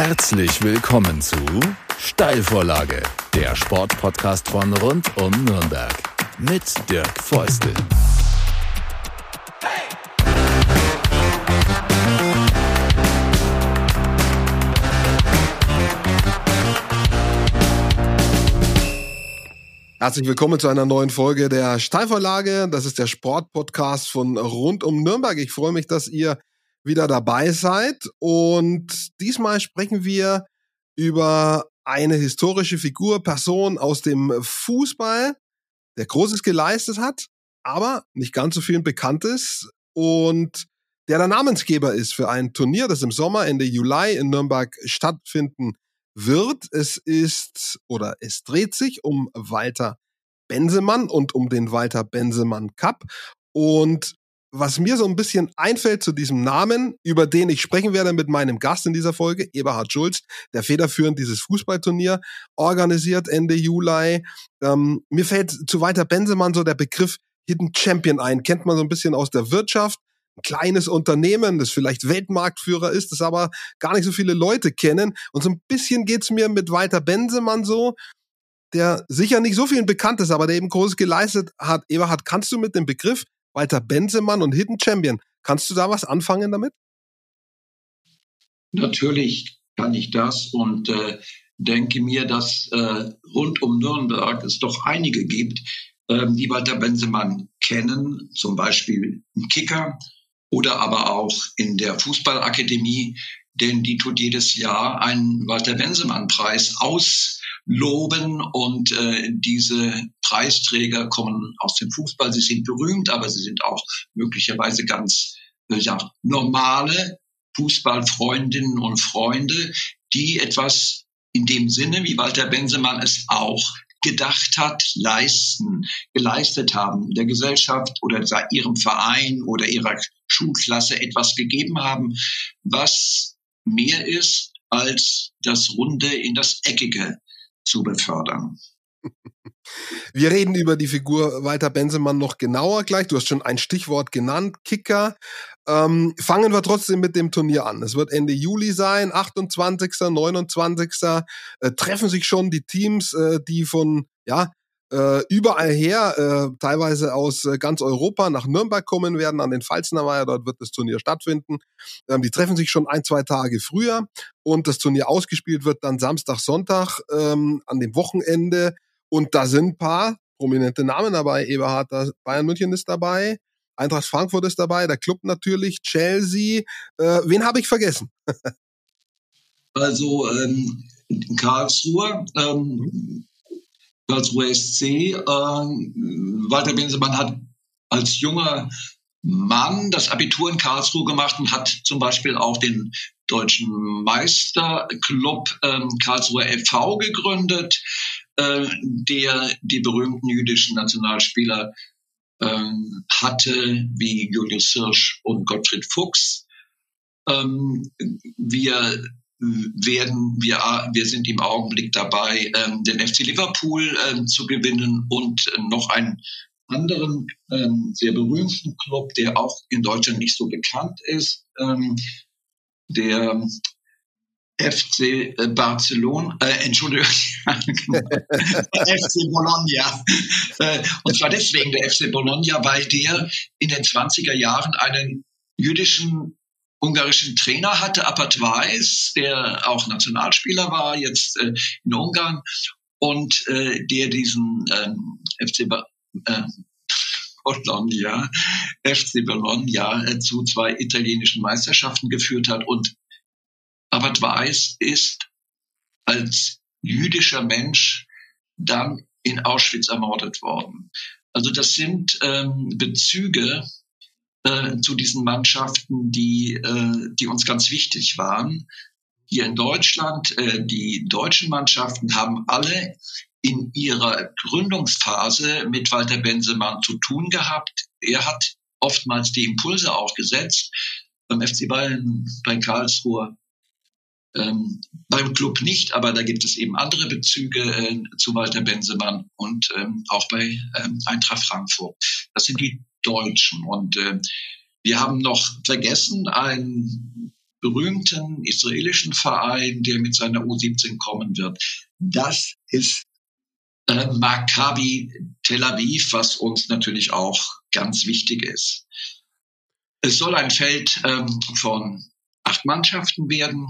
Herzlich willkommen zu Steilvorlage, der Sportpodcast von rund um Nürnberg mit Dirk Feustel. Herzlich willkommen zu einer neuen Folge der Steilvorlage. Das ist der Sportpodcast von rund um Nürnberg. Ich freue mich, dass ihr wieder dabei seid. Und diesmal sprechen wir über eine historische Figur, Person aus dem Fußball, der Großes geleistet hat, aber nicht ganz so vielen bekannt ist und der der Namensgeber ist für ein Turnier, das im Sommer Ende Juli in Nürnberg stattfinden wird. Es ist oder es dreht sich um Walter Bensemann und um den Walter Bensemann Cup. Und was mir so ein bisschen einfällt zu diesem Namen, über den ich sprechen werde mit meinem Gast in dieser Folge, Eberhard Schulz, der federführend dieses Fußballturnier organisiert Ende Juli. Ähm, mir fällt zu weiter Bensemann so der Begriff Hidden Champion ein. Kennt man so ein bisschen aus der Wirtschaft. Ein kleines Unternehmen, das vielleicht Weltmarktführer ist, das aber gar nicht so viele Leute kennen. Und so ein bisschen geht's mir mit Walter Bensemann so, der sicher nicht so vielen bekannt ist, aber der eben Großes geleistet hat. Eberhard, kannst du mit dem Begriff Walter Bensemann und Hidden Champion. Kannst du da was anfangen damit? Natürlich kann ich das und äh, denke mir, dass äh, rund um Nürnberg es doch einige gibt, äh, die Walter Bensemann kennen, zum Beispiel im Kicker oder aber auch in der Fußballakademie, denn die tut jedes Jahr einen Walter Bensemann-Preis aus loben und äh, diese Preisträger kommen aus dem Fußball. Sie sind berühmt, aber sie sind auch möglicherweise ganz äh, ja, normale Fußballfreundinnen und Freunde, die etwas in dem Sinne, wie Walter Bensemann es auch gedacht hat, leisten, geleistet haben, der Gesellschaft oder ihrem Verein oder ihrer Schulklasse etwas gegeben haben, was mehr ist als das Runde in das Eckige zu befördern. Wir reden über die Figur Walter Bensemann noch genauer gleich. Du hast schon ein Stichwort genannt, Kicker. Ähm, fangen wir trotzdem mit dem Turnier an. Es wird Ende Juli sein, 28., 29. Äh, treffen sich schon die Teams, äh, die von ja, äh, überall her, äh, teilweise aus äh, ganz Europa nach Nürnberg kommen werden, an den Pfalzner Weiher, dort wird das Turnier stattfinden. Ähm, die treffen sich schon ein, zwei Tage früher und das Turnier ausgespielt wird dann Samstag, Sonntag ähm, an dem Wochenende und da sind ein paar prominente Namen dabei. Eberhard, Bayern München ist dabei, Eintracht Frankfurt ist dabei, der Club natürlich, Chelsea. Äh, wen habe ich vergessen? also ähm, Karlsruhe, ähm, Karlsruhe SC. Äh, Walter Bensemann hat als junger Mann das Abitur in Karlsruhe gemacht und hat zum Beispiel auch den deutschen Meisterclub äh, Karlsruhe FV gegründet, äh, der die berühmten jüdischen Nationalspieler ähm, hatte, wie Julius Hirsch und Gottfried Fuchs. Ähm, wir werden wir, wir sind im Augenblick dabei, ähm, den FC Liverpool ähm, zu gewinnen und äh, noch einen anderen ähm, sehr berühmten Club, der auch in Deutschland nicht so bekannt ist, ähm, der FC äh, Barcelona, äh, Entschuldigung, FC Bologna. Äh, und zwar deswegen der FC Bologna, weil der in den 20er Jahren einen jüdischen ungarischen Trainer hatte, Apat Weiss, der auch Nationalspieler war, jetzt äh, in Ungarn, und äh, der diesen ähm, FC ba äh, Bologna, FC Bologna äh, zu zwei italienischen Meisterschaften geführt hat. Und Abat Weiss ist als jüdischer Mensch dann in Auschwitz ermordet worden. Also das sind ähm, Bezüge, äh, zu diesen Mannschaften, die, äh, die uns ganz wichtig waren. Hier in Deutschland, äh, die deutschen Mannschaften haben alle in ihrer Gründungsphase mit Walter Bensemann zu tun gehabt. Er hat oftmals die Impulse auch gesetzt. Beim FC Bayern, bei Karlsruhe, ähm, beim Club nicht, aber da gibt es eben andere Bezüge äh, zu Walter Bensemann und ähm, auch bei ähm, Eintracht Frankfurt. Das sind die Deutschen. Und äh, wir haben noch vergessen, ein berühmten israelischen Verein, der mit seiner U17 kommen wird. Das ist äh, Maccabi Tel Aviv, was uns natürlich auch ganz wichtig ist. Es soll ein Feld ähm, von acht Mannschaften werden.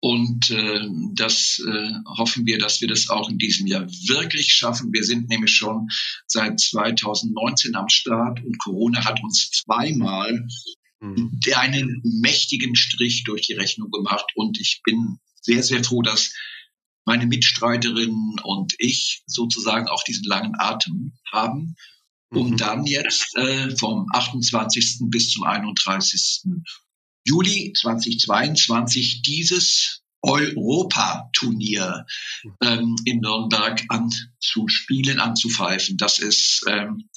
Und äh, das äh, hoffen wir, dass wir das auch in diesem Jahr wirklich schaffen. Wir sind nämlich schon seit 2019 am Start und Corona hat uns zweimal mhm. einen mächtigen Strich durch die Rechnung gemacht. Und ich bin sehr, sehr froh, dass meine Mitstreiterinnen und ich sozusagen auch diesen langen Atem haben, um mhm. dann jetzt äh, vom 28. bis zum 31. Juli 2022 dieses Europaturnier ähm, in Nürnberg anzuspielen, anzupfeifen. Das ist ähm,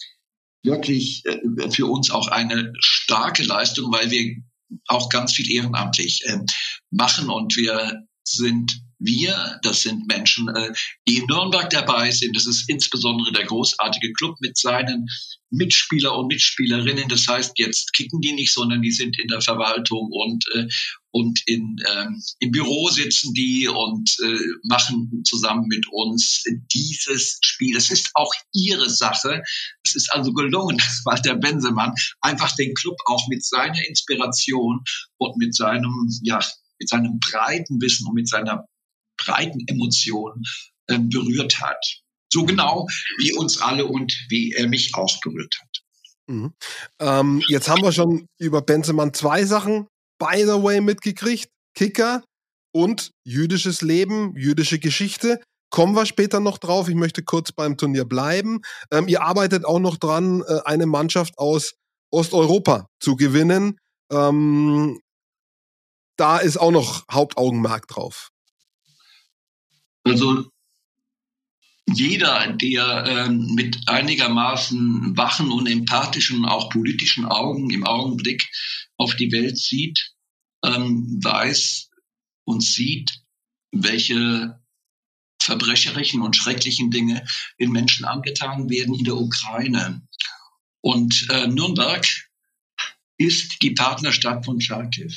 wirklich äh, für uns auch eine starke Leistung, weil wir auch ganz viel ehrenamtlich äh, machen und wir sind wir, das sind Menschen, äh, die in Nürnberg dabei sind. Das ist insbesondere der großartige Club mit seinen Mitspieler und Mitspielerinnen. Das heißt, jetzt kicken die nicht, sondern die sind in der Verwaltung und, äh, und in, ähm, im Büro sitzen die und äh, machen zusammen mit uns dieses Spiel. Das ist auch ihre Sache. Es ist also gelungen, dass Walter Bensemann einfach den Club auch mit seiner Inspiration und mit seinem, ja, mit seinem breiten Wissen und mit seiner breiten Emotionen äh, berührt hat. So genau wie uns alle und wie er mich auch berührt hat. Mhm. Ähm, jetzt haben wir schon über Benzemann zwei Sachen, by the way, mitgekriegt. Kicker und jüdisches Leben, jüdische Geschichte. Kommen wir später noch drauf. Ich möchte kurz beim Turnier bleiben. Ähm, ihr arbeitet auch noch dran, äh, eine Mannschaft aus Osteuropa zu gewinnen. Ähm, da ist auch noch Hauptaugenmerk drauf. Also jeder, der ähm, mit einigermaßen wachen und empathischen, auch politischen Augen im Augenblick auf die Welt sieht, ähm, weiß und sieht, welche verbrecherischen und schrecklichen Dinge den Menschen angetan werden in der Ukraine. Und äh, Nürnberg ist die Partnerstadt von Charkiw.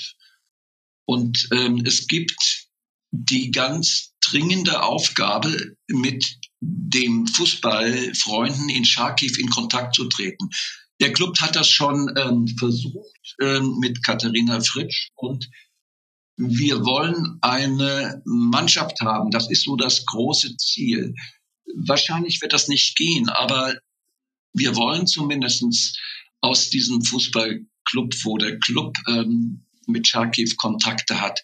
Und ähm, es gibt die ganz dringende Aufgabe, mit den Fußballfreunden in Charkiw in Kontakt zu treten. Der Club hat das schon ähm, versucht ähm, mit Katharina Fritsch und wir wollen eine Mannschaft haben. Das ist so das große Ziel. Wahrscheinlich wird das nicht gehen, aber wir wollen zumindestens aus diesem Fußballclub, wo der Club ähm, mit Charkiw Kontakte hat,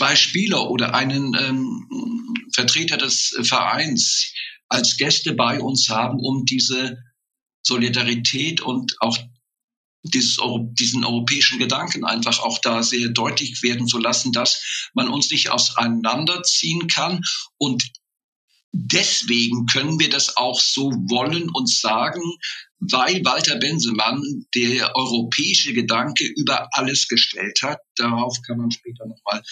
zwei Spieler oder einen ähm, Vertreter des Vereins als Gäste bei uns haben, um diese Solidarität und auch dieses, diesen europäischen Gedanken einfach auch da sehr deutlich werden zu lassen, dass man uns nicht auseinanderziehen kann. Und deswegen können wir das auch so wollen und sagen, weil Walter Bensemann der europäische Gedanke über alles gestellt hat. Darauf kann man später nochmal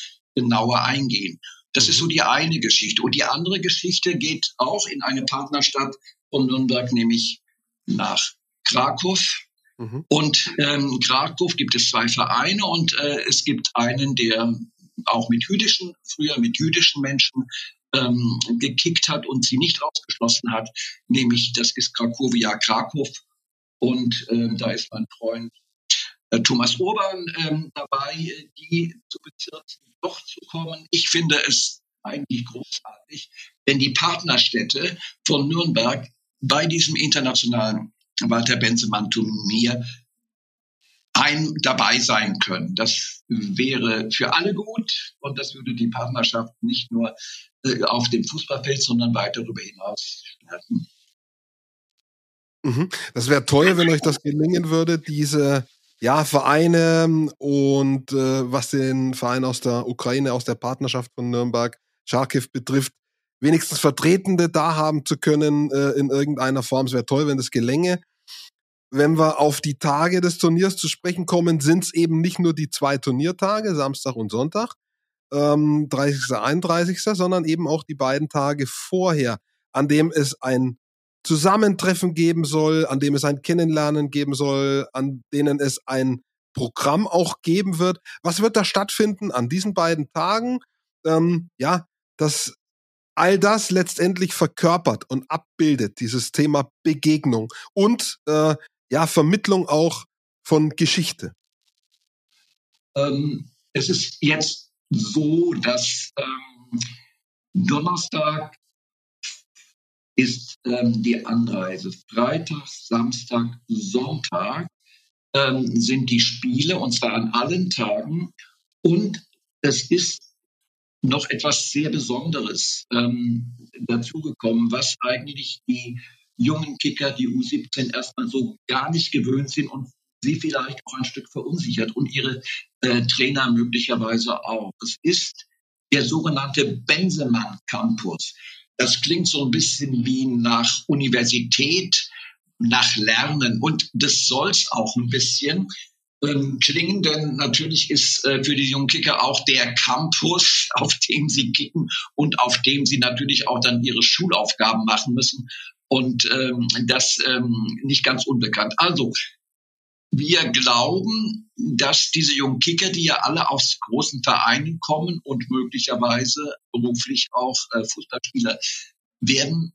genauer eingehen. Das ist so mhm. die eine Geschichte. Und die andere Geschichte geht auch in eine Partnerstadt von Nürnberg, nämlich nach Krakow. Mhm. Und ähm, Krakow gibt es zwei Vereine und äh, es gibt einen, der auch mit jüdischen, früher mit jüdischen Menschen ähm, gekickt hat und sie nicht ausgeschlossen hat, nämlich das ist Krakowia Krakow. Und ähm, da ist mein Freund Thomas Urban ähm, dabei, die zu Bezirken doch zu kommen. Ich finde es eigentlich großartig, wenn die Partnerstädte von Nürnberg bei diesem internationalen Walter Benzemann Turnier ein dabei sein können. Das wäre für alle gut und das würde die Partnerschaft nicht nur äh, auf dem Fußballfeld, sondern weit darüber hinaus stärken. Mhm. Das wäre toll, wenn euch das gelingen würde, diese ja, Vereine und äh, was den Verein aus der Ukraine, aus der Partnerschaft von Nürnberg, Charkiw betrifft, wenigstens Vertretende da haben zu können äh, in irgendeiner Form. Es wäre toll, wenn das gelänge. Wenn wir auf die Tage des Turniers zu sprechen kommen, sind es eben nicht nur die zwei Turniertage, Samstag und Sonntag, ähm, 30. 31., sondern eben auch die beiden Tage vorher, an dem es ein Zusammentreffen geben soll, an dem es ein Kennenlernen geben soll, an denen es ein Programm auch geben wird. Was wird da stattfinden an diesen beiden Tagen? Ähm, ja, das all das letztendlich verkörpert und abbildet, dieses Thema Begegnung und äh, ja, Vermittlung auch von Geschichte. Ähm, es ist jetzt so, dass ähm, Donnerstag ist ähm, die Anreise. Freitag, Samstag, Sonntag ähm, sind die Spiele und zwar an allen Tagen. Und es ist noch etwas sehr Besonderes ähm, dazugekommen, was eigentlich die jungen Kicker, die U17 erstmal so gar nicht gewöhnt sind und sie vielleicht auch ein Stück verunsichert und ihre äh, Trainer möglicherweise auch. Es ist der sogenannte Bensemann Campus. Das klingt so ein bisschen wie nach Universität, nach Lernen und das soll's auch ein bisschen ähm, klingen, denn natürlich ist äh, für die jungen Kicker auch der Campus, auf dem sie kicken und auf dem sie natürlich auch dann ihre Schulaufgaben machen müssen. Und ähm, das ähm, nicht ganz unbekannt. Also wir glauben, dass diese jungen Kicker, die ja alle aus großen Vereinen kommen und möglicherweise beruflich auch äh, Fußballspieler werden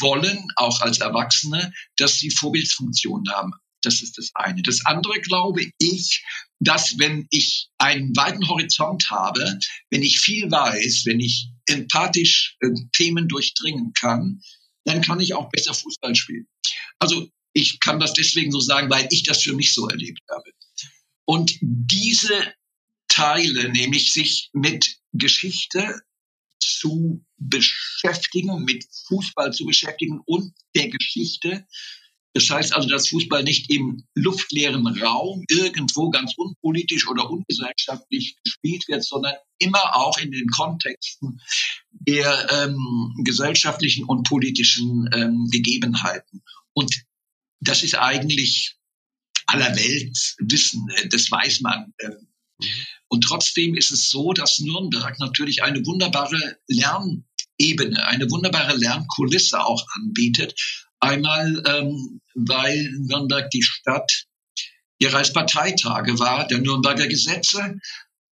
wollen, auch als Erwachsene, dass sie Vorbildfunktion haben. Das ist das eine. Das andere glaube ich, dass wenn ich einen weiten Horizont habe, wenn ich viel weiß, wenn ich empathisch äh, Themen durchdringen kann, dann kann ich auch besser Fußball spielen. Also ich kann das deswegen so sagen, weil ich das für mich so erlebt habe. Und diese Teile, nämlich sich mit Geschichte zu beschäftigen, mit Fußball zu beschäftigen und der Geschichte, das heißt also, dass Fußball nicht im luftleeren Raum irgendwo ganz unpolitisch oder ungesellschaftlich gespielt wird, sondern immer auch in den Kontexten der ähm, gesellschaftlichen und politischen ähm, Gegebenheiten. Und das ist eigentlich aller Welt Wissen, äh, das weiß man. Äh. Und trotzdem ist es so, dass Nürnberg natürlich eine wunderbare Lernebene, eine wunderbare Lernkulisse auch anbietet, Einmal, ähm, weil Nürnberg die Stadt ihrer Parteitage war, der Nürnberger Gesetze,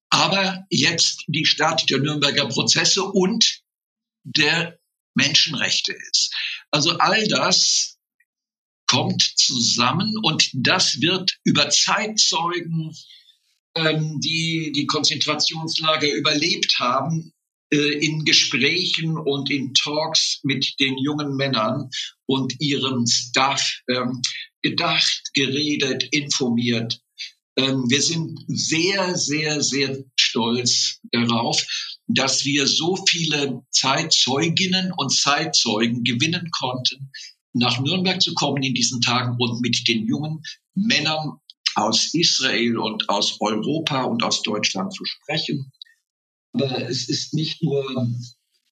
aber jetzt die Stadt der Nürnberger Prozesse und der Menschenrechte ist. Also all das kommt zusammen und das wird über Zeitzeugen, ähm, die die Konzentrationslager überlebt haben, äh, in Gesprächen und in Talks mit den jungen Männern und ihrem Staff ähm, gedacht, geredet, informiert. Ähm, wir sind sehr, sehr, sehr stolz darauf, dass wir so viele Zeitzeuginnen und Zeitzeugen gewinnen konnten, nach Nürnberg zu kommen in diesen Tagen und mit den jungen Männern aus Israel und aus Europa und aus Deutschland zu sprechen aber es ist nicht nur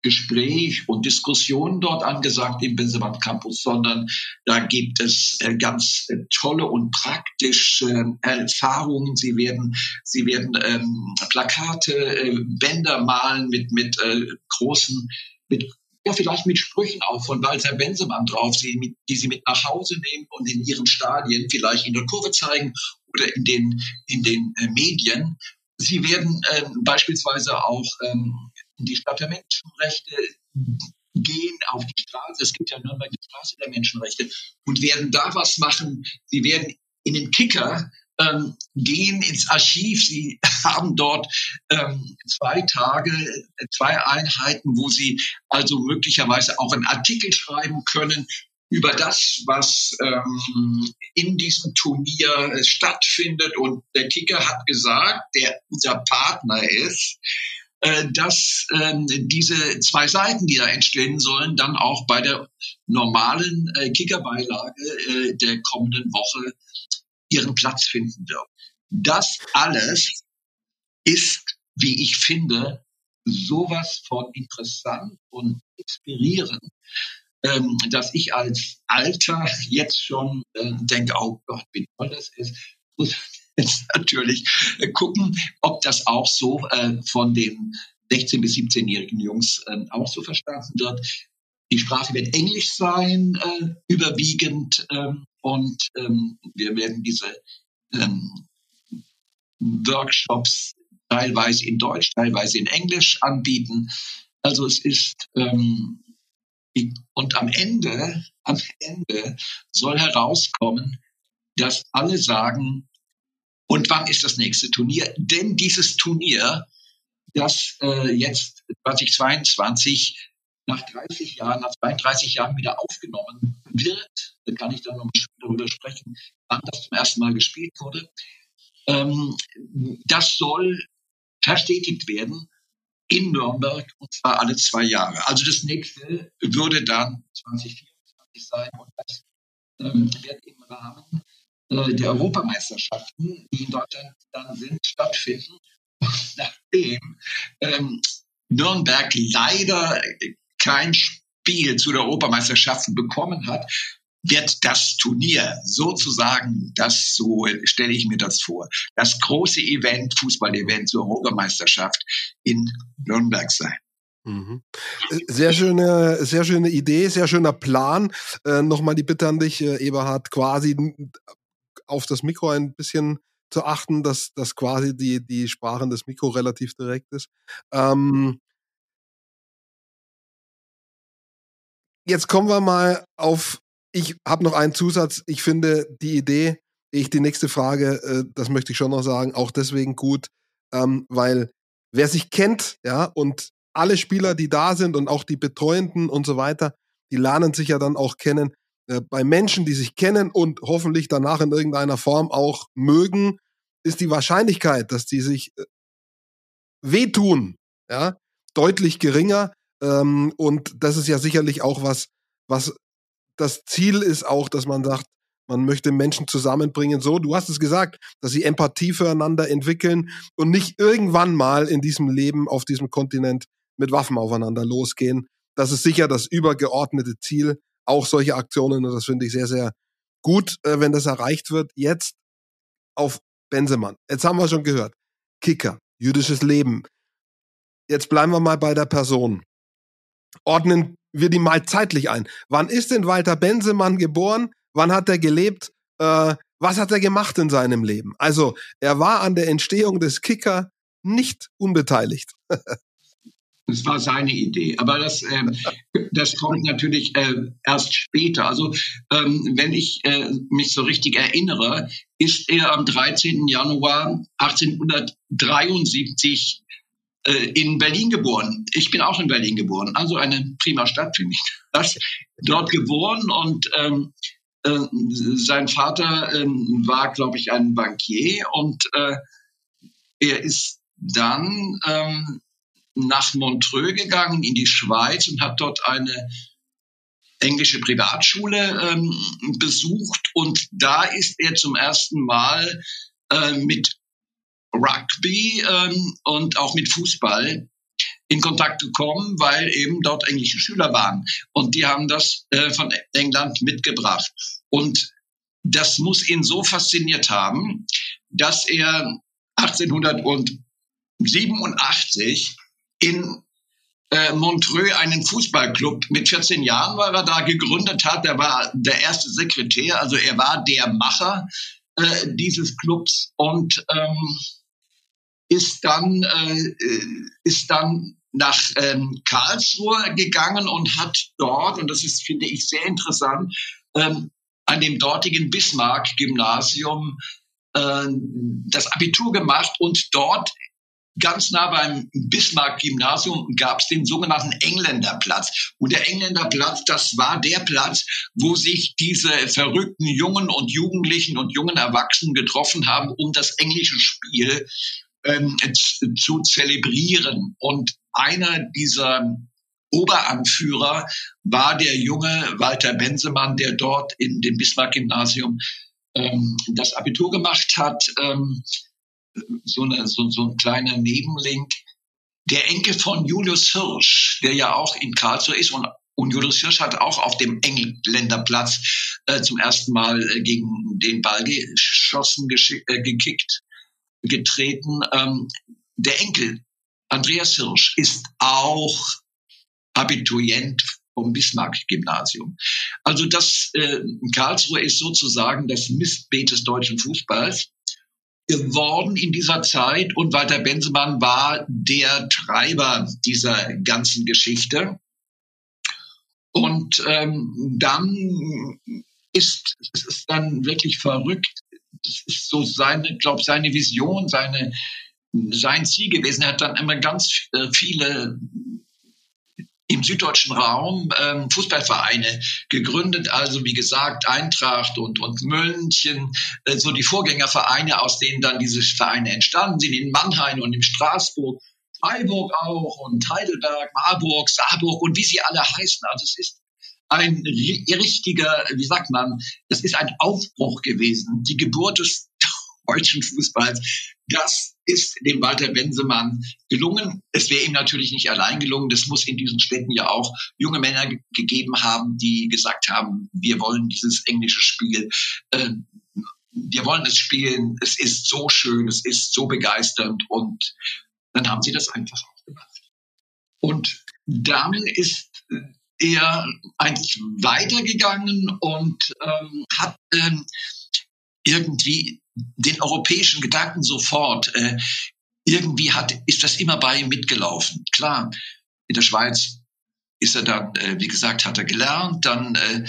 Gespräch und Diskussion dort angesagt im Bensemann Campus, sondern da gibt es äh, ganz äh, tolle und praktische Erfahrungen. Sie werden, sie werden ähm, Plakate, äh, Bänder malen mit, mit äh, großen, mit ja, vielleicht mit Sprüchen auch von Walter Bensemann drauf, die, sie mit nach Hause nehmen und in ihren Stadien vielleicht in der Kurve zeigen oder in den, in den äh, Medien. Sie werden ähm, beispielsweise auch ähm, in die Stadt der Menschenrechte gehen, auf die Straße. Es gibt ja Nürnberg die Straße der Menschenrechte und werden da was machen. Sie werden in den Kicker ähm, gehen ins Archiv. Sie haben dort ähm, zwei Tage, zwei Einheiten, wo Sie also möglicherweise auch einen Artikel schreiben können über das, was ähm, in diesem Turnier äh, stattfindet. Und der Kicker hat gesagt, der unser Partner ist, äh, dass ähm, diese zwei Seiten, die da entstehen sollen, dann auch bei der normalen äh, Kickerbeilage äh, der kommenden Woche ihren Platz finden wird. Das alles ist, wie ich finde, sowas von interessant und inspirierend, ähm, dass ich als Alter jetzt schon äh, denke, oh Gott, wie toll das ist. Muss jetzt natürlich äh, gucken, ob das auch so äh, von den 16- bis 17-jährigen Jungs äh, auch so verstanden wird. Die Sprache wird Englisch sein, äh, überwiegend. Und ähm, wir werden diese ähm, Workshops teilweise in Deutsch, teilweise in Englisch anbieten. Also es ist ähm, und am Ende, am Ende soll herauskommen, dass alle sagen, und wann ist das nächste Turnier? Denn dieses Turnier, das äh, jetzt 2022 nach 30 Jahren, nach 32 Jahren wieder aufgenommen wird, da kann ich dann noch darüber sprechen, wann das zum ersten Mal gespielt wurde. Ähm, das soll verstetigt werden in Nürnberg und zwar alle zwei Jahre. Also das nächste würde dann 2024 sein und das ähm, wird im Rahmen äh, der Europameisterschaften, die in Deutschland dann sind, stattfinden. nachdem ähm, Nürnberg leider kein Spiel zu der Europameisterschaft bekommen hat, wird das Turnier sozusagen, das so stelle ich mir das vor, das große Event, Fußball-Event zur Europameisterschaft in Nürnberg sein. Mhm. Sehr schöne, sehr schöne Idee, sehr schöner Plan. Äh, Nochmal die Bitte an dich, äh, Eberhard, quasi auf das Mikro ein bisschen zu achten, dass, dass quasi die, die Sprachen des Mikro relativ direkt ist. Ähm, jetzt kommen wir mal auf, ich habe noch einen Zusatz. Ich finde die Idee, ich die nächste Frage, äh, das möchte ich schon noch sagen, auch deswegen gut, ähm, weil wer sich kennt, ja, und alle Spieler, die da sind und auch die Betreuenden und so weiter, die lernen sich ja dann auch kennen. Äh, bei Menschen, die sich kennen und hoffentlich danach in irgendeiner Form auch mögen, ist die Wahrscheinlichkeit, dass die sich äh, wehtun, ja, deutlich geringer, ähm, und das ist ja sicherlich auch was, was das Ziel ist auch, dass man sagt, man möchte Menschen zusammenbringen. So, du hast es gesagt, dass sie Empathie füreinander entwickeln und nicht irgendwann mal in diesem Leben auf diesem Kontinent mit Waffen aufeinander losgehen. Das ist sicher das übergeordnete Ziel. Auch solche Aktionen, und das finde ich sehr, sehr gut, äh, wenn das erreicht wird. Jetzt auf Bensemann. Jetzt haben wir schon gehört. Kicker, jüdisches Leben. Jetzt bleiben wir mal bei der Person ordnen wir die mal zeitlich ein. Wann ist denn Walter Bensemann geboren? Wann hat er gelebt? Äh, was hat er gemacht in seinem Leben? Also, er war an der Entstehung des Kicker nicht unbeteiligt. Das war seine Idee. Aber das, äh, das kommt natürlich äh, erst später. Also ähm, wenn ich äh, mich so richtig erinnere, ist er am 13. Januar 1873 äh, in Berlin geboren. Ich bin auch in Berlin geboren, also eine prima Stadt für mich. Das, dort geboren und ähm, äh, sein Vater äh, war, glaube ich, ein Bankier und äh, er ist dann ähm, nach Montreux gegangen in die Schweiz und hat dort eine englische Privatschule ähm, besucht und da ist er zum ersten Mal äh, mit Rugby ähm, und auch mit Fußball in Kontakt gekommen, weil eben dort englische Schüler waren. Und die haben das äh, von England mitgebracht. Und das muss ihn so fasziniert haben, dass er 1887 in äh, Montreux einen Fußballclub mit 14 Jahren war er da gegründet hat. Er war der erste Sekretär, also er war der Macher äh, dieses Clubs und ähm, ist dann, äh, ist dann nach ähm, Karlsruhe gegangen und hat dort, und das ist, finde ich, sehr interessant, ähm, an dem dortigen Bismarck-Gymnasium äh, das Abitur gemacht und dort ganz nah beim Bismarck-Gymnasium gab es den sogenannten Engländerplatz. Und der Engländerplatz, das war der Platz, wo sich diese verrückten Jungen und Jugendlichen und jungen Erwachsenen getroffen haben, um das englische Spiel ähm, zu zelebrieren. Und einer dieser Oberanführer war der junge Walter Bensemann, der dort in dem Bismarck-Gymnasium ähm, das Abitur gemacht hat. Ähm, so, eine, so, so ein kleiner Nebenlink. Der Enkel von Julius Hirsch, der ja auch in Karlsruhe ist und und Julius Hirsch hat auch auf dem Engländerplatz äh, zum ersten Mal äh, gegen den Ball geschossen, äh, gekickt getreten. Ähm, der Enkel, Andreas Hirsch, ist auch Abiturient vom Bismarck-Gymnasium. Also das äh, Karlsruhe ist sozusagen das Mistbeet des deutschen Fußballs. geworden in dieser Zeit und Walter Bensemann war der Treiber dieser ganzen Geschichte. Und ähm, dann ist es ist dann wirklich verrückt. Das ist so seine, glaube seine Vision, seine sein Ziel gewesen. Er hat dann immer ganz äh, viele im süddeutschen Raum ähm, Fußballvereine gegründet, also wie gesagt Eintracht und, und München, äh, so die Vorgängervereine, aus denen dann diese Vereine entstanden sind, in Mannheim und in Straßburg, Freiburg auch und Heidelberg, Marburg, Saarburg und wie sie alle heißen. Also es ist ein richtiger, wie sagt man, das ist ein Aufbruch gewesen, die Geburt des deutschen Fußballs. Das ist dem Walter Bensemann gelungen. Es wäre ihm natürlich nicht allein gelungen. Das muss in diesen Städten ja auch junge Männer gegeben haben, die gesagt haben, wir wollen dieses englische Spiel. Äh, wir wollen es spielen. Es ist so schön. Es ist so begeisternd. Und dann haben sie das einfach auch gemacht. Und dann ist er eigentlich weitergegangen und ähm, hat ähm, irgendwie den europäischen Gedanken sofort. Äh, irgendwie hat, ist das immer bei ihm mitgelaufen. Klar, in der Schweiz ist er dann, äh, wie gesagt, hat er gelernt, dann äh,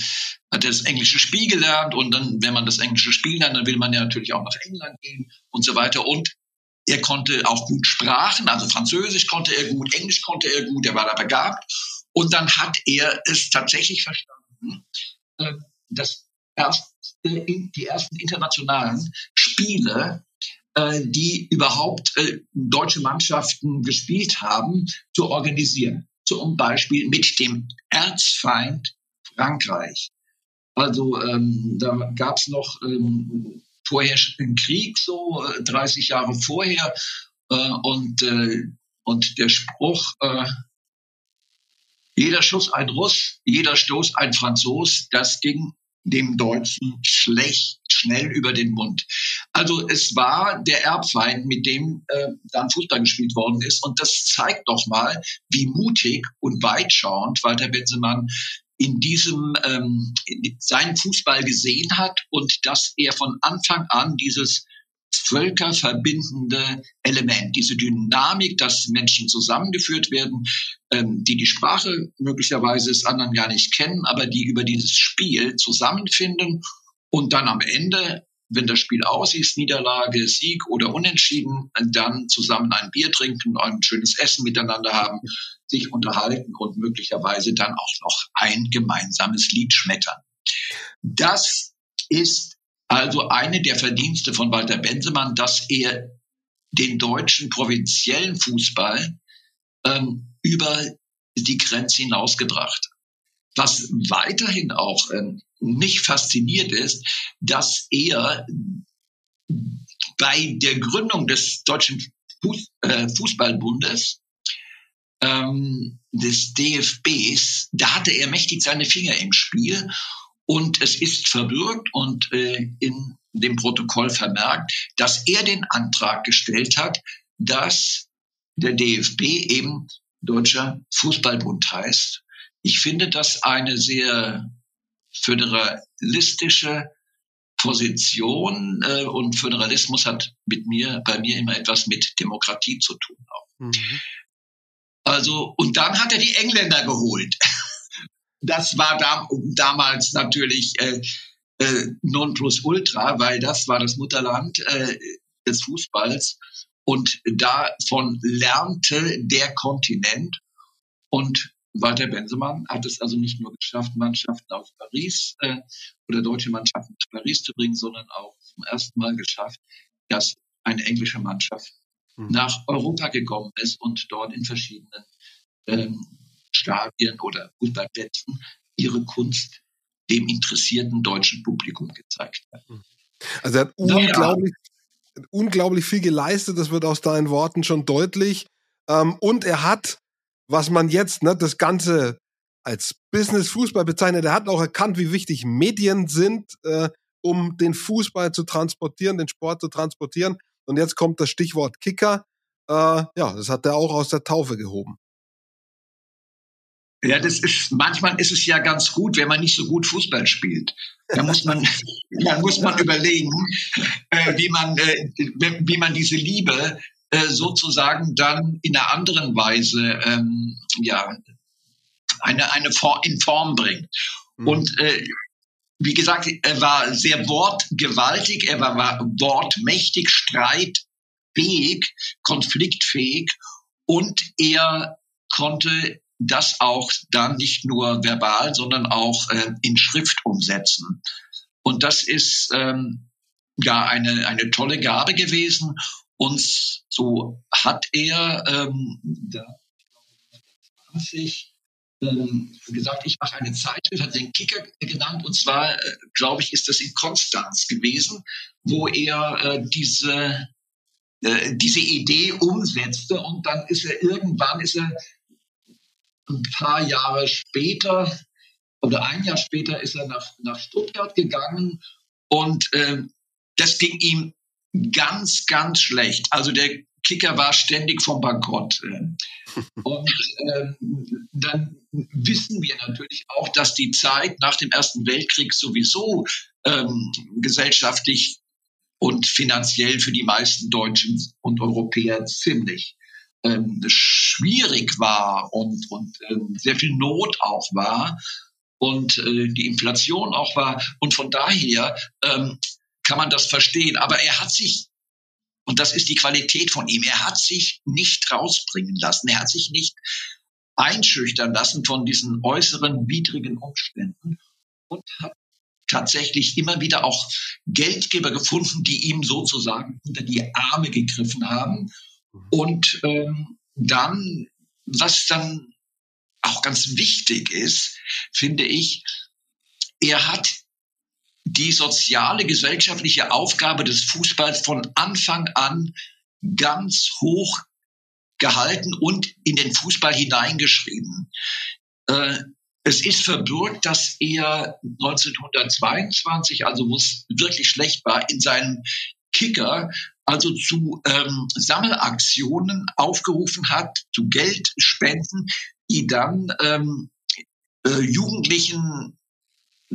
hat er das englische Spiel gelernt und dann, wenn man das englische Spiel lernt, dann will man ja natürlich auch nach England gehen und so weiter. Und er konnte auch gut Sprachen, also Französisch konnte er gut, Englisch konnte er gut, er war da begabt. Und dann hat er es tatsächlich verstanden, äh, dass die ersten internationalen Spiele, äh, die überhaupt äh, deutsche Mannschaften gespielt haben, zu organisieren. Zum Beispiel mit dem Erzfeind Frankreich. Also ähm, da gab es noch ähm, vorher einen Krieg, so 30 Jahre vorher. Äh, und, äh, und der Spruch, äh, jeder Schuss ein Russ, jeder Stoß ein Franzos, das ging dem Deutschen schlecht, schnell über den Mund. Also es war der Erbfeind, mit dem äh, dann Fußball gespielt worden ist. Und das zeigt doch mal, wie mutig und weitschauend Walter Benzemann in diesem ähm, in seinen Fußball gesehen hat und dass er von Anfang an dieses völkerverbindende Element, diese Dynamik, dass Menschen zusammengeführt werden, ähm, die die Sprache möglicherweise des anderen gar nicht kennen, aber die über dieses Spiel zusammenfinden und dann am Ende, wenn das Spiel aus ist, Niederlage, Sieg oder Unentschieden, dann zusammen ein Bier trinken, ein schönes Essen miteinander haben, sich unterhalten und möglicherweise dann auch noch ein gemeinsames Lied schmettern. Das ist also eine der Verdienste von Walter Bensemann, dass er den deutschen provinziellen Fußball ähm, über die Grenze hinausgebracht. Was weiterhin auch ähm, mich fasziniert ist, dass er bei der Gründung des deutschen Fuß, äh, Fußballbundes ähm, des DFBs, da hatte er mächtig seine Finger im Spiel und es ist verbürgt und äh, in dem Protokoll vermerkt, dass er den Antrag gestellt hat, dass der DFB eben Deutscher Fußballbund heißt. Ich finde das eine sehr föderalistische Position äh, und Föderalismus hat mit mir, bei mir immer etwas mit Demokratie zu tun auch. Mhm. Also, und dann hat er die Engländer geholt das war da, damals natürlich äh, äh, Nonplusultra, weil das war das Mutterland äh, des Fußballs und davon lernte der Kontinent und Walter Bensemann hat es also nicht nur geschafft, Mannschaften aus Paris äh, oder deutsche Mannschaften zu Paris zu bringen, sondern auch zum ersten Mal geschafft, dass eine englische Mannschaft mhm. nach Europa gekommen ist und dort in verschiedenen ähm, Stadien oder Fußballplätzen ihre Kunst dem interessierten deutschen Publikum gezeigt hat. Also er hat unglaublich, ja. unglaublich viel geleistet, das wird aus deinen Worten schon deutlich. Ähm, und er hat, was man jetzt, ne, das Ganze als Business-Fußball bezeichnet, er hat auch erkannt, wie wichtig Medien sind, äh, um den Fußball zu transportieren, den Sport zu transportieren. Und jetzt kommt das Stichwort Kicker. Äh, ja, das hat er auch aus der Taufe gehoben. Ja, das ist, manchmal ist es ja ganz gut, wenn man nicht so gut Fußball spielt. Da muss man, dann muss man überlegen, äh, wie man, äh, wie man diese Liebe äh, sozusagen dann in einer anderen Weise, ähm, ja, eine, eine Form, in Form bringt. Mhm. Und, äh, wie gesagt, er war sehr wortgewaltig, er war, war wortmächtig, streitfähig, konfliktfähig und er konnte das auch dann nicht nur verbal, sondern auch äh, in Schrift umsetzen. Und das ist ähm, ja eine, eine tolle Gabe gewesen. Und so hat er ähm, da, 20 ähm, gesagt, ich mache eine Zeitschrift, hat den Kicker genannt. Und zwar, äh, glaube ich, ist das in Konstanz gewesen, wo er äh, diese äh, diese Idee umsetzte und dann ist er irgendwann ist er ein paar Jahre später oder ein Jahr später ist er nach, nach Stuttgart gegangen und äh, das ging ihm ganz, ganz schlecht. Also der Kicker war ständig vom Bankrott. Äh. Und äh, dann wissen wir natürlich auch, dass die Zeit nach dem Ersten Weltkrieg sowieso ähm, gesellschaftlich und finanziell für die meisten Deutschen und Europäer ziemlich ähm, schwierig war und, und ähm, sehr viel Not auch war und äh, die Inflation auch war. Und von daher ähm, kann man das verstehen. Aber er hat sich, und das ist die Qualität von ihm, er hat sich nicht rausbringen lassen. Er hat sich nicht einschüchtern lassen von diesen äußeren widrigen Umständen und hat tatsächlich immer wieder auch Geldgeber gefunden, die ihm sozusagen unter die Arme gegriffen haben und ähm, dann, was dann auch ganz wichtig ist, finde ich, er hat die soziale, gesellschaftliche Aufgabe des Fußballs von Anfang an ganz hoch gehalten und in den Fußball hineingeschrieben. Äh, es ist verbürgt, dass er 1922, also wo es wirklich schlecht war, in seinem Kicker also zu ähm, Sammelaktionen aufgerufen hat, zu Geldspenden, die dann ähm, äh, Jugendlichen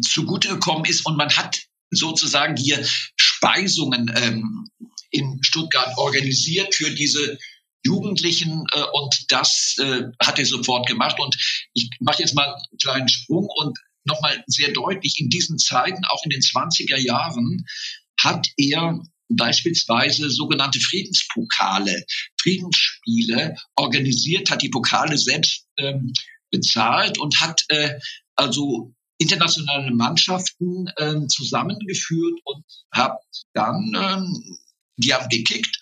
zugute gekommen ist und man hat sozusagen hier Speisungen ähm, in Stuttgart organisiert für diese Jugendlichen äh, und das äh, hat er sofort gemacht. Und ich mache jetzt mal einen kleinen Sprung und nochmal sehr deutlich, in diesen Zeiten, auch in den 20er Jahren, hat er beispielsweise sogenannte Friedenspokale, Friedensspiele organisiert, hat die Pokale selbst ähm, bezahlt und hat äh, also internationale Mannschaften ähm, zusammengeführt und hat dann, ähm, die haben gekickt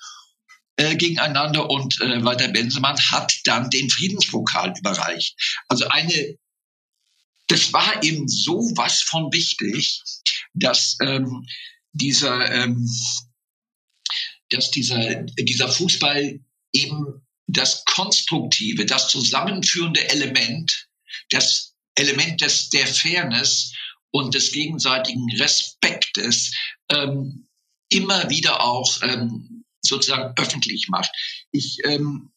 äh, gegeneinander und äh, Walter Bensemann hat dann den Friedenspokal überreicht. Also eine, das war eben so was von wichtig, dass ähm, dieser ähm, dass dieser, dieser Fußball eben das konstruktive, das zusammenführende Element, das Element des, der Fairness und des gegenseitigen Respektes ähm, immer wieder auch ähm, sozusagen öffentlich macht. Ich ähm,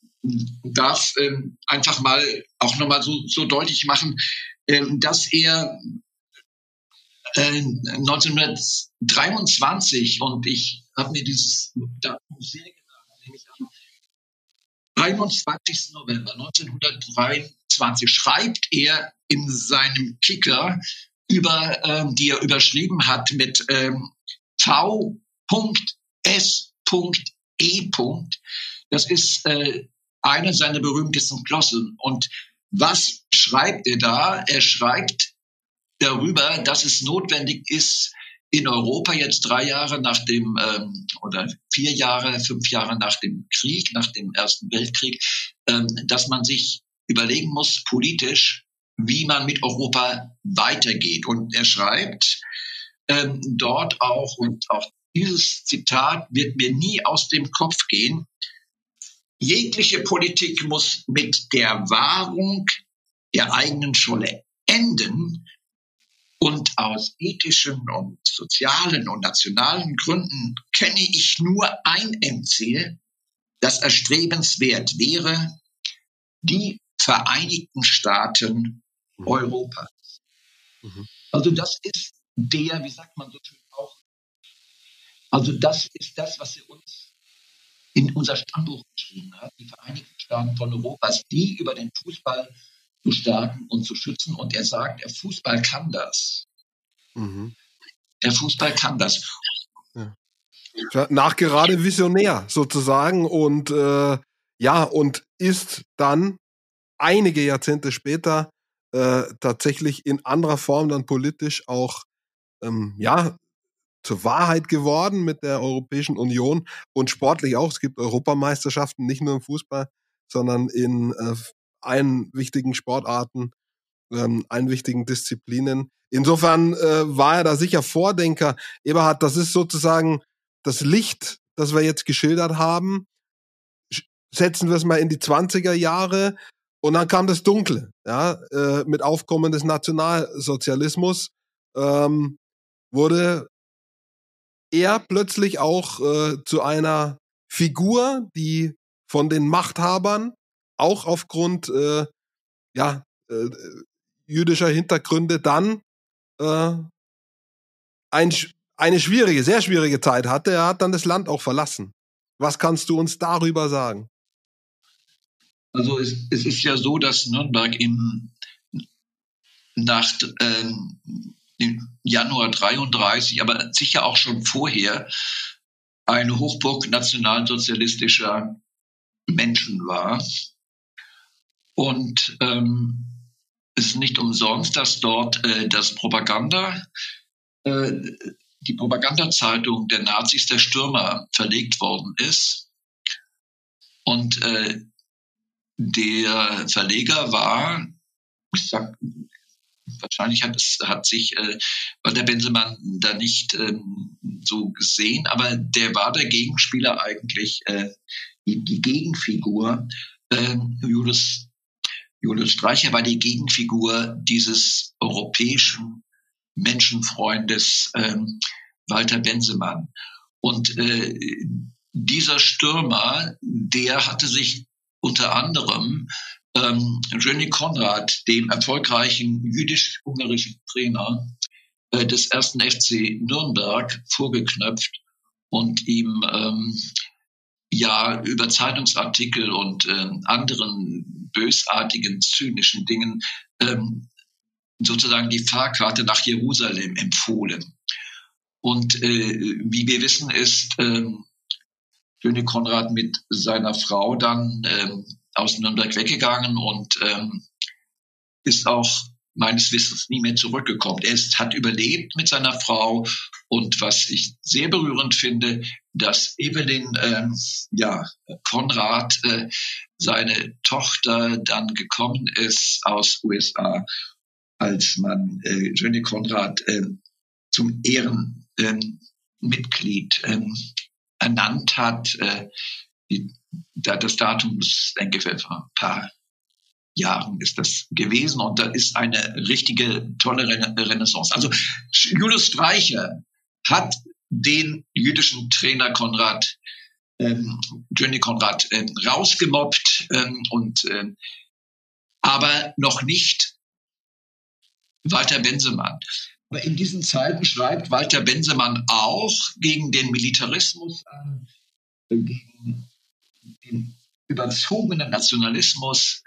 darf ähm, einfach mal auch nochmal so, so deutlich machen, ähm, dass er äh, 1923 und ich habe mir dieses Datum sehr genau, nämlich am 21. November 1923 schreibt er in seinem Kicker über, ähm, die er überschrieben hat mit ähm, V.S.E. Das ist äh, eine seiner berühmtesten Glossen. Und was schreibt er da? Er schreibt darüber, dass es notwendig ist, in Europa jetzt drei Jahre nach dem ähm, oder vier Jahre, fünf Jahre nach dem Krieg, nach dem Ersten Weltkrieg, ähm, dass man sich überlegen muss politisch, wie man mit Europa weitergeht. Und er schreibt ähm, dort auch, und auch dieses Zitat wird mir nie aus dem Kopf gehen, jegliche Politik muss mit der Wahrung der eigenen Scholle enden, und aus ethischen und sozialen und nationalen Gründen kenne ich nur ein Endziel, das erstrebenswert wäre, die Vereinigten Staaten mhm. Europas. Mhm. Also das ist der, wie sagt man so schön auch, also das ist das, was er uns in unser Stammbuch geschrieben hat, die Vereinigten Staaten von Europas, die über den Fußball zu stärken und zu schützen. Und er sagt, der Fußball kann das. Mhm. Der Fußball kann das. Ja. Nachgerade visionär sozusagen und äh, ja, und ist dann einige Jahrzehnte später äh, tatsächlich in anderer Form dann politisch auch ähm, ja zur Wahrheit geworden mit der Europäischen Union und sportlich auch. Es gibt Europameisterschaften nicht nur im Fußball, sondern in äh, allen wichtigen Sportarten, ähm, allen wichtigen Disziplinen. Insofern äh, war er da sicher Vordenker. Eberhard, das ist sozusagen das Licht, das wir jetzt geschildert haben. Setzen wir es mal in die 20er Jahre und dann kam das Dunkle, ja, äh, mit Aufkommen des Nationalsozialismus ähm, wurde er plötzlich auch äh, zu einer Figur, die von den Machthabern auch aufgrund äh, ja, äh, jüdischer Hintergründe dann äh, ein, eine schwierige, sehr schwierige Zeit hatte. Er hat dann das Land auch verlassen. Was kannst du uns darüber sagen? Also es, es ist ja so, dass Nürnberg im, nach, äh, im Januar 33, aber sicher auch schon vorher, eine Hochburg nationalsozialistischer Menschen war. Und ähm, es ist nicht umsonst, dass dort äh, das Propaganda, äh, die Propagandazeitung der Nazis, der Stürmer, verlegt worden ist. Und äh, der Verleger war, ich sag, wahrscheinlich hat es hat sich äh, Walter Bensemann da nicht ähm, so gesehen, aber der war der Gegenspieler eigentlich, äh, die, die Gegenfigur. Äh, Julius, Julius Streicher war die Gegenfigur dieses europäischen Menschenfreundes äh, Walter Bensemann. Und äh, dieser Stürmer, der hatte sich unter anderem ähm, Jenny Konrad, dem erfolgreichen jüdisch-ungarischen Trainer äh, des ersten FC Nürnberg, vorgeknöpft und ihm ähm, ja über Zeitungsartikel und äh, anderen bösartigen, zynischen Dingen ähm, sozusagen die Fahrkarte nach Jerusalem empfohlen. Und äh, wie wir wissen, ist ähm, König Konrad mit seiner Frau dann ähm, aus Nürnberg weggegangen und ähm, ist auch meines Wissens nie mehr zurückgekommen. Er ist, hat überlebt mit seiner Frau und was ich sehr berührend finde, dass Evelyn, ähm, ja, Konrad, äh, seine Tochter dann gekommen ist aus USA, als man äh, Jenny Konrad äh, zum Ehrenmitglied ähm, ernannt hat. Äh, die, da, das Datum ist, denke ich, ein paar Jahren ist das gewesen und da ist eine richtige tolle Renaissance. Also Julius Streicher hat den jüdischen Trainer Konrad, ähm, Jenny Konrad, ähm, rausgemobbt ähm, und ähm, aber noch nicht Walter Bensemann. Aber in diesen Zeiten schreibt Walter Bensemann auch gegen den Militarismus an, gegen den überzogenen Nationalismus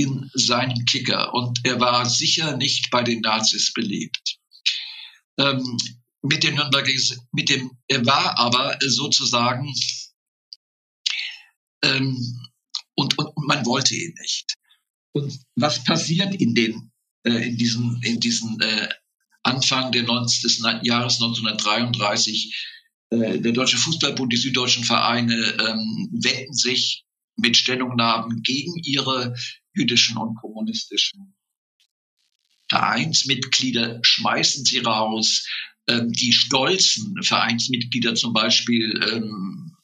in seinem Kicker. Und er war sicher nicht bei den Nazis beliebt. Ähm, mit den Nürnberger, mit dem, er war aber sozusagen, ähm, und, und, man wollte ihn nicht. Und was passiert in den, äh, in diesen, in diesen äh, Anfang der 90, des Jahres 1933 äh, der Deutsche Fußballbund, die süddeutschen Vereine ähm, wenden sich mit Stellungnahmen gegen ihre jüdischen und kommunistischen Vereinsmitglieder, schmeißen sie raus. Ähm, die stolzen Vereinsmitglieder, zum Beispiel ähm,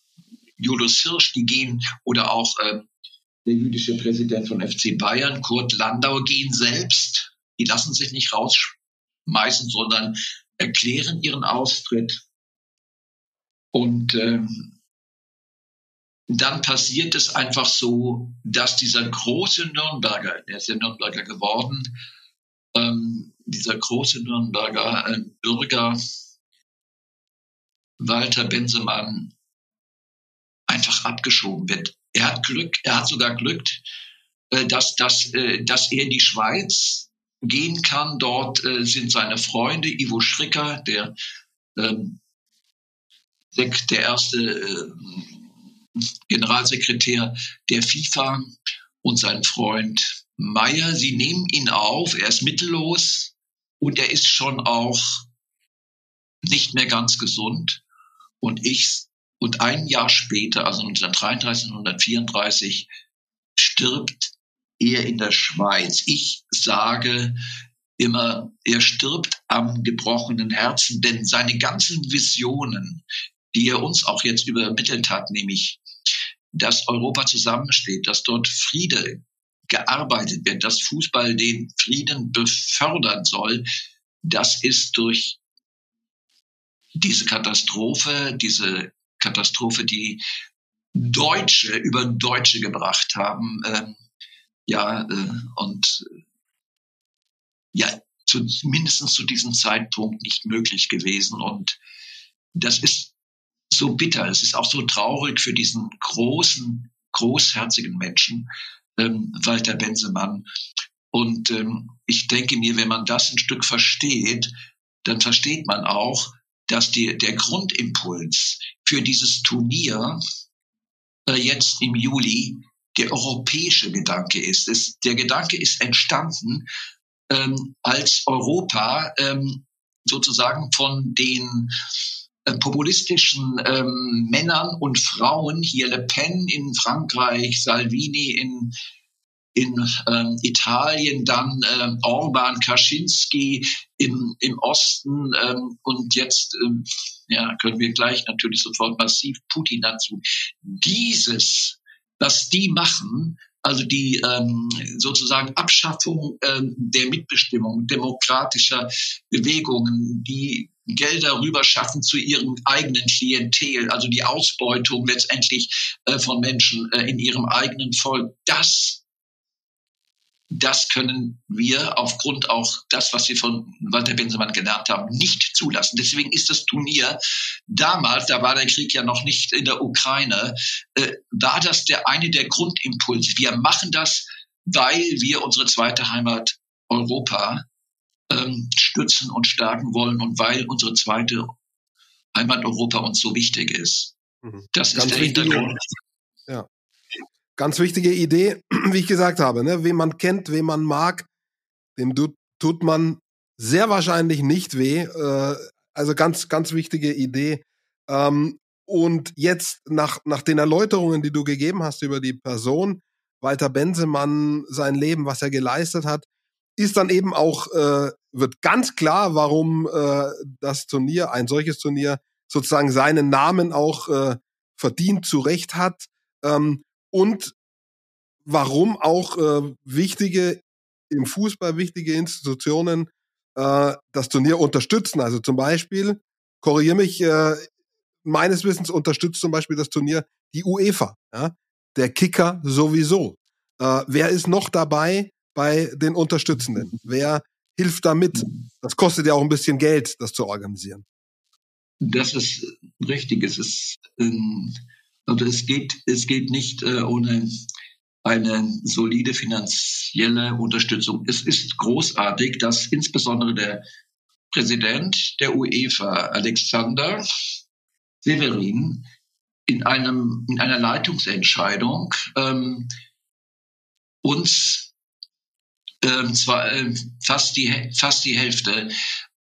Julius Hirsch, die gehen oder auch äh, der jüdische Präsident von FC Bayern, Kurt Landau, gehen selbst. Die lassen sich nicht raus meistens, sondern erklären ihren Austritt. Und ähm, dann passiert es einfach so, dass dieser große Nürnberger, der ist ja Nürnberger geworden, ähm, dieser große Nürnberger äh, Bürger Walter Bensemann einfach abgeschoben wird. Er hat Glück, er hat sogar Glück, äh, dass, dass, äh, dass er in die Schweiz gehen kann. Dort äh, sind seine Freunde, Ivo Schricker, der, ähm, der erste Generalsekretär der FIFA und sein Freund Meyer. Sie nehmen ihn auf, er ist mittellos und er ist schon auch nicht mehr ganz gesund. Und ich, und ein Jahr später, also 1933, 1934, stirbt er in der Schweiz. Ich sage immer, er stirbt am gebrochenen Herzen, denn seine ganzen Visionen, die er uns auch jetzt übermittelt hat, nämlich, dass Europa zusammensteht, dass dort Friede gearbeitet wird, dass Fußball den Frieden befördern soll, das ist durch diese Katastrophe, diese Katastrophe, die Deutsche über Deutsche gebracht haben, äh, ja, äh, und ja, zu, mindestens zu diesem Zeitpunkt nicht möglich gewesen. Und das ist so bitter, es ist auch so traurig für diesen großen, großherzigen Menschen, ähm, Walter Bensemann. Und ähm, ich denke mir, wenn man das ein Stück versteht, dann versteht man auch, dass die, der Grundimpuls für dieses Turnier äh, jetzt im Juli der europäische Gedanke ist. Es, der Gedanke ist entstanden, ähm, als Europa ähm, sozusagen von den populistischen ähm, Männern und Frauen, hier Le Pen in Frankreich, Salvini in in ähm, Italien dann ähm, Orban, Kaczynski im, im Osten ähm, und jetzt ähm, ja, können wir gleich natürlich sofort massiv Putin dazu. Dieses, was die machen, also die ähm, sozusagen Abschaffung ähm, der Mitbestimmung demokratischer Bewegungen, die Gelder rüberschaffen zu ihrem eigenen Klientel, also die Ausbeutung letztendlich äh, von Menschen äh, in ihrem eigenen Volk, das das können wir aufgrund auch das, was wir von Walter Bensemann gelernt haben, nicht zulassen. Deswegen ist das Turnier damals, da war der Krieg ja noch nicht in der Ukraine, äh, war das der eine der Grundimpulse. Wir machen das, weil wir unsere zweite Heimat Europa ähm, stützen und stärken wollen und weil unsere zweite Heimat Europa uns so wichtig ist. Mhm. Das Ganz ist der Hintergrund. Ja. Ganz wichtige Idee, wie ich gesagt habe, ne? Wen man kennt, wen man mag, dem tut man sehr wahrscheinlich nicht weh. Äh, also ganz, ganz wichtige Idee. Ähm, und jetzt nach, nach den Erläuterungen, die du gegeben hast über die Person, Walter Bensemann, sein Leben, was er geleistet hat, ist dann eben auch, äh, wird ganz klar, warum äh, das Turnier, ein solches Turnier, sozusagen seinen Namen auch äh, verdient, zu Recht hat. Ähm, und warum auch äh, wichtige im Fußball wichtige Institutionen äh, das Turnier unterstützen. Also zum Beispiel, korrigiere mich, äh, meines Wissens unterstützt zum Beispiel das Turnier die UEFA, ja? der Kicker sowieso. Äh, wer ist noch dabei bei den Unterstützenden? Wer hilft damit? Das kostet ja auch ein bisschen Geld, das zu organisieren. Das ist richtig. Es ist ähm, also es geht, es geht nicht äh, ohne eine solide finanzielle Unterstützung. Es ist großartig, dass insbesondere der Präsident der UEFA, Alexander Severin, in, einem, in einer Leitungsentscheidung ähm, uns ähm, zwar äh, fast, die, fast die Hälfte,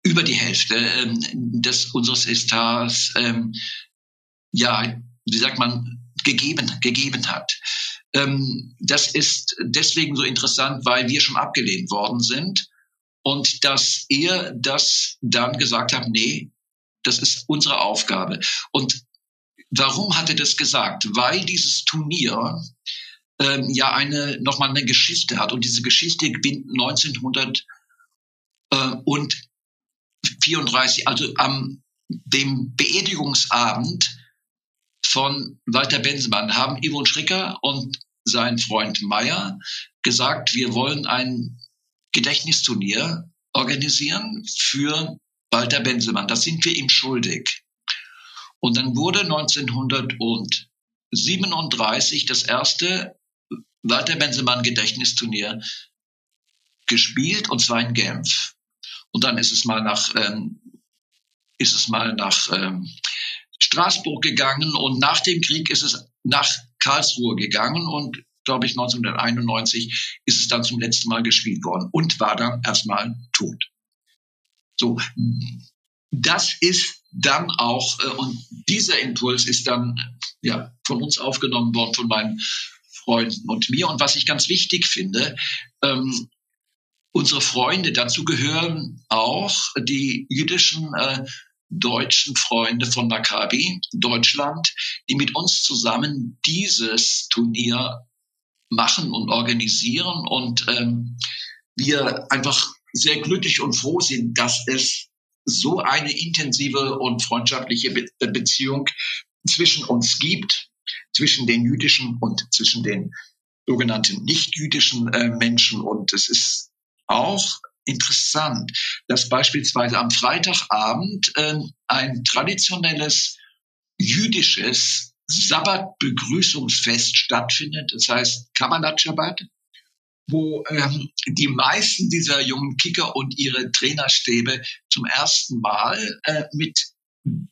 über die Hälfte ähm, des unseres Etats ähm, ja wie sagt man, gegeben, gegeben hat. Ähm, das ist deswegen so interessant, weil wir schon abgelehnt worden sind und dass er das dann gesagt hat, nee, das ist unsere Aufgabe. Und warum hat er das gesagt? Weil dieses Turnier ähm, ja eine nochmal eine Geschichte hat und diese Geschichte gewinnt 1934, also am dem Beerdigungsabend von Walter Bensemann haben Yvonne Schricker und sein Freund Meyer gesagt, wir wollen ein Gedächtnisturnier organisieren für Walter Bensemann. Das sind wir ihm schuldig. Und dann wurde 1937 das erste Walter Bensemann Gedächtnisturnier gespielt, und zwar in Genf. Und dann ist es mal nach, ähm, ist es mal nach ähm, Straßburg gegangen und nach dem Krieg ist es nach Karlsruhe gegangen und glaube ich 1991 ist es dann zum letzten Mal gespielt worden und war dann erstmal tot. So, das ist dann auch, äh, und dieser Impuls ist dann ja, von uns aufgenommen worden, von meinen Freunden und mir. Und was ich ganz wichtig finde, ähm, unsere Freunde, dazu gehören auch die jüdischen äh, deutschen Freunde von Maccabi Deutschland, die mit uns zusammen dieses Turnier machen und organisieren und ähm, wir einfach sehr glücklich und froh sind, dass es so eine intensive und freundschaftliche Be Beziehung zwischen uns gibt, zwischen den jüdischen und zwischen den sogenannten nicht-jüdischen äh, Menschen. Und es ist auch interessant, dass beispielsweise am Freitagabend äh, ein traditionelles jüdisches Sabbat-Begrüßungsfest stattfindet. Das heißt Kamanat Shabbat wo ähm, die meisten dieser jungen Kicker und ihre Trainerstäbe zum ersten Mal äh, mit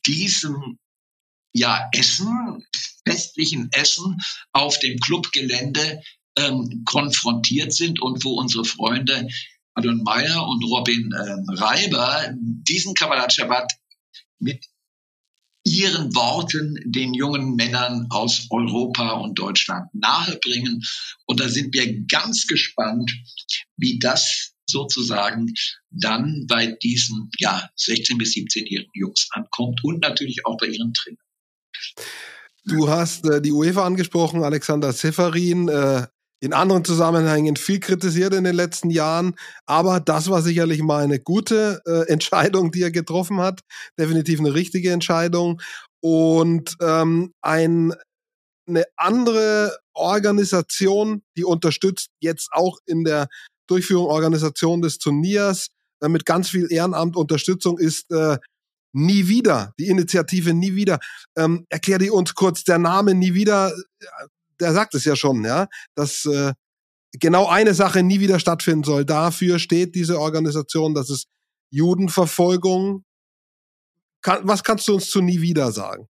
diesem ja, Essen, festlichen Essen auf dem Clubgelände ähm, konfrontiert sind und wo unsere Freunde Adon Meyer und Robin ähm, Reiber diesen Kabbalat Shabbat mit ihren Worten den jungen Männern aus Europa und Deutschland nahebringen. Und da sind wir ganz gespannt, wie das sozusagen dann bei diesen ja, 16- bis 17-jährigen Jungs ankommt und natürlich auch bei ihren Trainern. Du hast äh, die UEFA angesprochen, Alexander Seferin, äh, in anderen Zusammenhängen viel kritisiert in den letzten Jahren, aber das war sicherlich mal eine gute äh, Entscheidung, die er getroffen hat, definitiv eine richtige Entscheidung. Und ähm, ein, eine andere Organisation, die unterstützt jetzt auch in der Durchführung Organisation des Turniers äh, mit ganz viel Ehrenamt Unterstützung ist äh, Nie wieder, die Initiative Nie wieder. Ähm, erklär die uns kurz, der Name Nie wieder, der sagt es ja schon, ja, dass äh, genau eine Sache nie wieder stattfinden soll. Dafür steht diese Organisation, dass es Judenverfolgung. Kann, was kannst du uns zu Nie wieder sagen?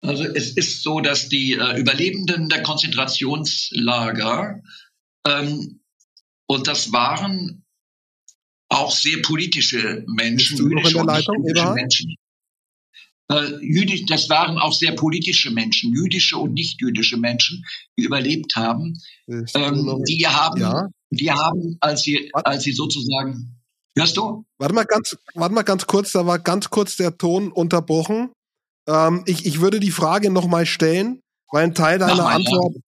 Also es ist so, dass die äh, Überlebenden der Konzentrationslager ähm, und das waren auch sehr politische Menschen, jüdische und nicht Menschen. Äh, jüdisch, das waren auch sehr politische Menschen, jüdische und nicht jüdische Menschen, die überlebt haben. Ähm, die haben, ja? die haben, als sie, als sie sozusagen, hörst du? Warte mal ganz, warte mal ganz kurz, da war ganz kurz der Ton unterbrochen. Ähm, ich, ich würde die Frage nochmal stellen, weil ein Teil deiner mal, Antwort, ja.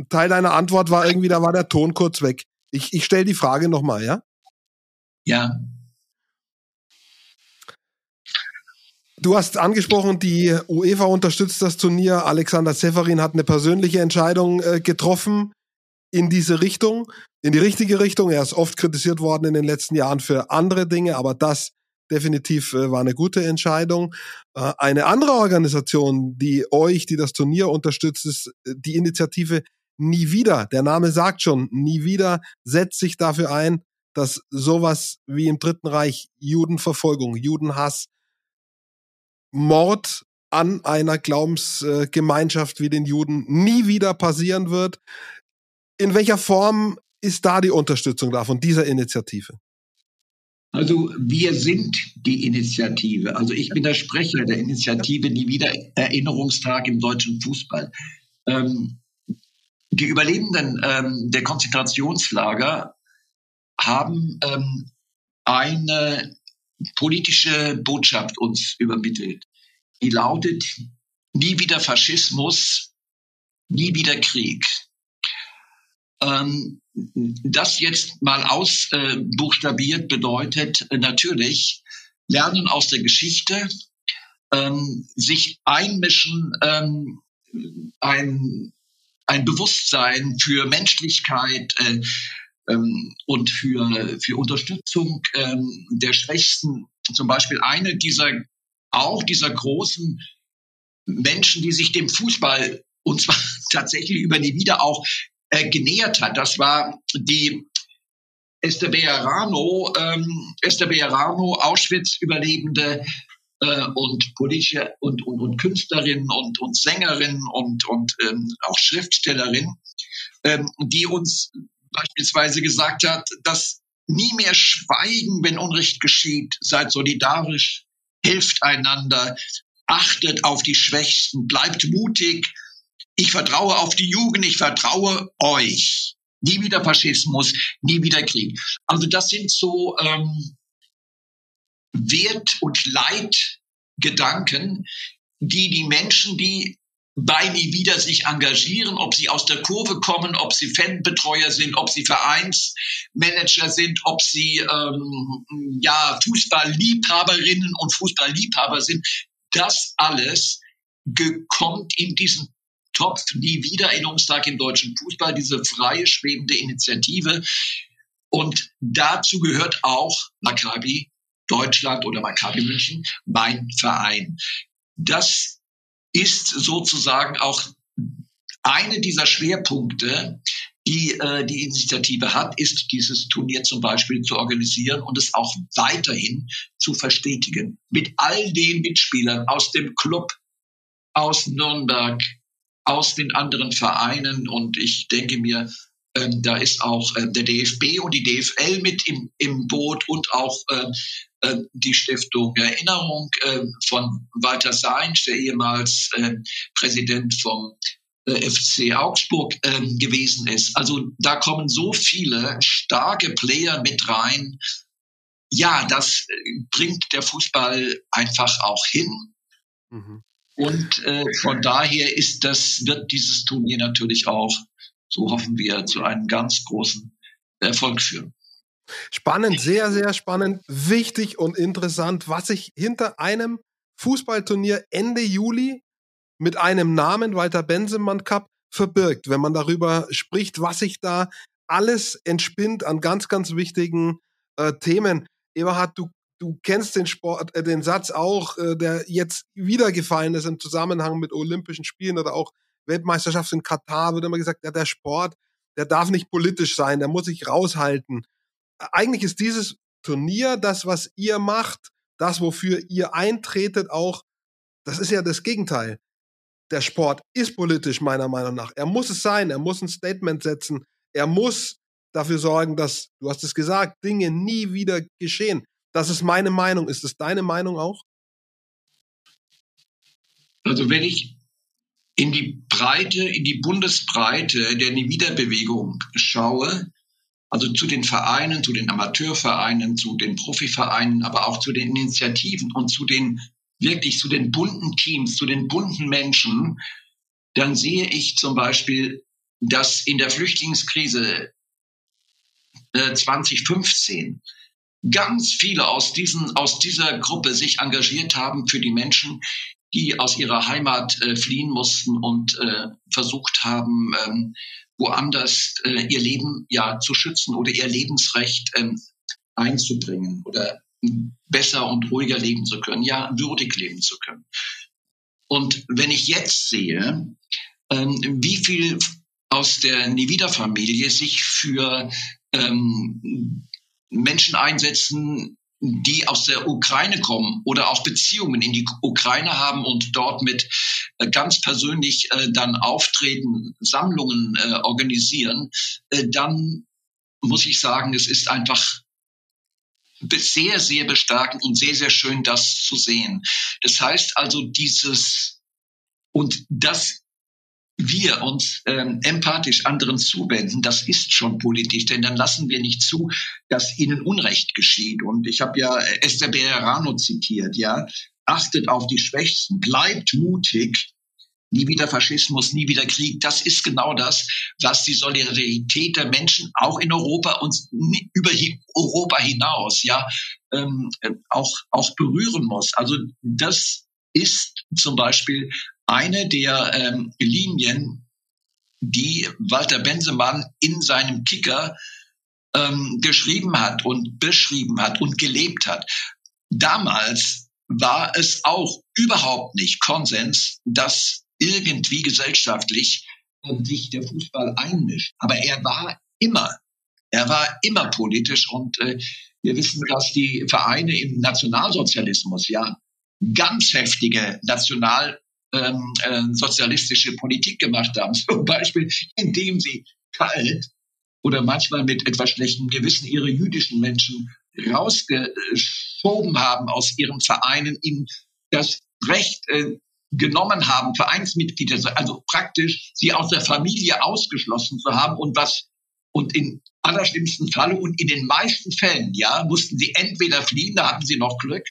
ein Teil deiner Antwort war irgendwie, da war der Ton kurz weg. Ich, ich stelle die Frage nochmal, ja? Ja. Du hast angesprochen, die UEFA unterstützt das Turnier. Alexander Severin hat eine persönliche Entscheidung äh, getroffen in diese Richtung, in die richtige Richtung. Er ist oft kritisiert worden in den letzten Jahren für andere Dinge, aber das definitiv äh, war eine gute Entscheidung. Äh, eine andere Organisation, die euch, die das Turnier unterstützt, ist äh, die Initiative Nie wieder. Der Name sagt schon, Nie wieder setzt sich dafür ein, dass sowas wie im Dritten Reich Judenverfolgung, Judenhass, Mord an einer Glaubensgemeinschaft wie den Juden nie wieder passieren wird. In welcher Form ist da die Unterstützung da von dieser Initiative? Also wir sind die Initiative. Also ich bin der Sprecher der Initiative Nie wieder Erinnerungstag im deutschen Fußball. Ähm, die Überlebenden ähm, der Konzentrationslager haben ähm, eine politische Botschaft uns übermittelt. Die lautet, nie wieder Faschismus, nie wieder Krieg. Ähm, das jetzt mal ausbuchstabiert bedeutet äh, natürlich lernen aus der Geschichte, ähm, sich einmischen, ähm, ein, ein Bewusstsein für Menschlichkeit äh, ähm, und für, für Unterstützung ähm, der Schwächsten. Zum Beispiel eine dieser, auch dieser großen Menschen, die sich dem Fußball und zwar tatsächlich über die Wieder auch äh, genähert hat. Das war die Esther Bejarano, ähm, Esther Bejarano, Auschwitz-Überlebende äh, und politische und, und, und Künstlerin und, und Sängerin und, und ähm, auch Schriftstellerin, ähm, die uns beispielsweise gesagt hat, dass nie mehr schweigen, wenn Unrecht geschieht, seid solidarisch, helft einander, achtet auf die Schwächsten, bleibt mutig, ich vertraue auf die Jugend, ich vertraue euch. Nie wieder Faschismus, nie wieder Krieg. Also das sind so ähm, Wert- und Leitgedanken, die die Menschen, die bei Nie wieder sich engagieren, ob sie aus der Kurve kommen, ob sie Fanbetreuer sind, ob sie Vereinsmanager sind, ob sie ähm, ja Fußballliebhaberinnen und Fußballliebhaber sind, das alles kommt in diesen Topf nie wieder Erinnerungstag im deutschen Fußball, diese freie, schwebende Initiative. Und dazu gehört auch Maccabi Deutschland oder Maccabi München, mein Verein. Das ist sozusagen auch eine dieser Schwerpunkte, die äh, die Initiative hat, ist dieses Turnier zum Beispiel zu organisieren und es auch weiterhin zu verstetigen. Mit all den Mitspielern aus dem Club, aus Nürnberg, aus den anderen Vereinen. Und ich denke mir, ähm, da ist auch äh, der DFB und die DFL mit im, im Boot und auch äh, die Stiftung Erinnerung äh, von Walter Seinsch, der ehemals äh, Präsident vom äh, FC Augsburg gewesen ist. Also da kommen so viele starke Player mit rein. Ja, das äh, bringt der Fußball einfach auch hin. Mhm. Und äh, von daher ist das, wird dieses Turnier natürlich auch, so hoffen wir, zu einem ganz großen Erfolg führen. Spannend, sehr, sehr spannend, wichtig und interessant, was sich hinter einem Fußballturnier Ende Juli mit einem Namen Walter Bensemann Cup verbirgt, wenn man darüber spricht, was sich da alles entspinnt an ganz, ganz wichtigen äh, Themen. Eberhard, du du kennst den Sport, äh, den Satz auch, äh, der jetzt wieder gefallen ist im Zusammenhang mit Olympischen Spielen oder auch Weltmeisterschaft in Katar, wird immer gesagt, ja, der Sport, der darf nicht politisch sein, der muss sich raushalten. Eigentlich ist dieses Turnier, das, was ihr macht, das, wofür ihr eintretet, auch, das ist ja das Gegenteil. Der Sport ist politisch, meiner Meinung nach. Er muss es sein, er muss ein Statement setzen, er muss dafür sorgen, dass, du hast es gesagt, Dinge nie wieder geschehen. Das ist meine Meinung. Ist es deine Meinung auch? Also wenn ich in die Breite, in die Bundesbreite der Niederbewegung schaue, also zu den Vereinen, zu den Amateurvereinen, zu den Profivereinen, aber auch zu den Initiativen und zu den wirklich zu den bunten Teams, zu den bunten Menschen, dann sehe ich zum Beispiel, dass in der Flüchtlingskrise äh, 2015 ganz viele aus, diesen, aus dieser Gruppe sich engagiert haben für die Menschen, die aus ihrer Heimat äh, fliehen mussten und äh, versucht haben, ähm, woanders äh, ihr Leben ja zu schützen oder ihr Lebensrecht ähm, einzubringen oder besser und ruhiger leben zu können, ja, würdig leben zu können. Und wenn ich jetzt sehe, ähm, wie viel aus der Nivida-Familie sich für ähm, Menschen einsetzen, die aus der Ukraine kommen oder auch Beziehungen in die Ukraine haben und dort mit äh, ganz persönlich äh, dann auftreten, Sammlungen äh, organisieren, dann muss ich sagen, es ist einfach sehr, sehr bestärkend und sehr, sehr schön, das zu sehen. Das heißt also, dieses, und das wir uns ähm, empathisch anderen zuwenden, das ist schon politisch, denn dann lassen wir nicht zu, dass ihnen Unrecht geschieht. Und ich habe ja Esther Bejerano zitiert, ja, achtet auf die Schwächsten, bleibt mutig, nie wieder Faschismus, nie wieder Krieg. Das ist genau das, was die Solidarität der Menschen auch in Europa und über Europa hinaus, ja, ähm, auch auch berühren muss. Also das ist zum Beispiel eine der ähm, Linien, die Walter Bensemann in seinem Kicker ähm, geschrieben hat und beschrieben hat und gelebt hat. Damals war es auch überhaupt nicht Konsens, dass irgendwie gesellschaftlich äh, sich der Fußball einmischt. Aber er war immer, er war immer politisch und äh, wir wissen, dass die Vereine im Nationalsozialismus ja ganz heftige national ähm, äh, Politik gemacht haben. Zum Beispiel, indem sie kalt oder manchmal mit etwas schlechtem Gewissen ihre jüdischen Menschen rausgeschoben haben aus ihren Vereinen, ihnen das Recht äh, genommen haben, Vereinsmitglieder, also praktisch sie aus der Familie ausgeschlossen zu haben und was und in allerschlimmsten Falle und in den meisten Fällen, ja, mussten sie entweder fliehen, da hatten sie noch Glück,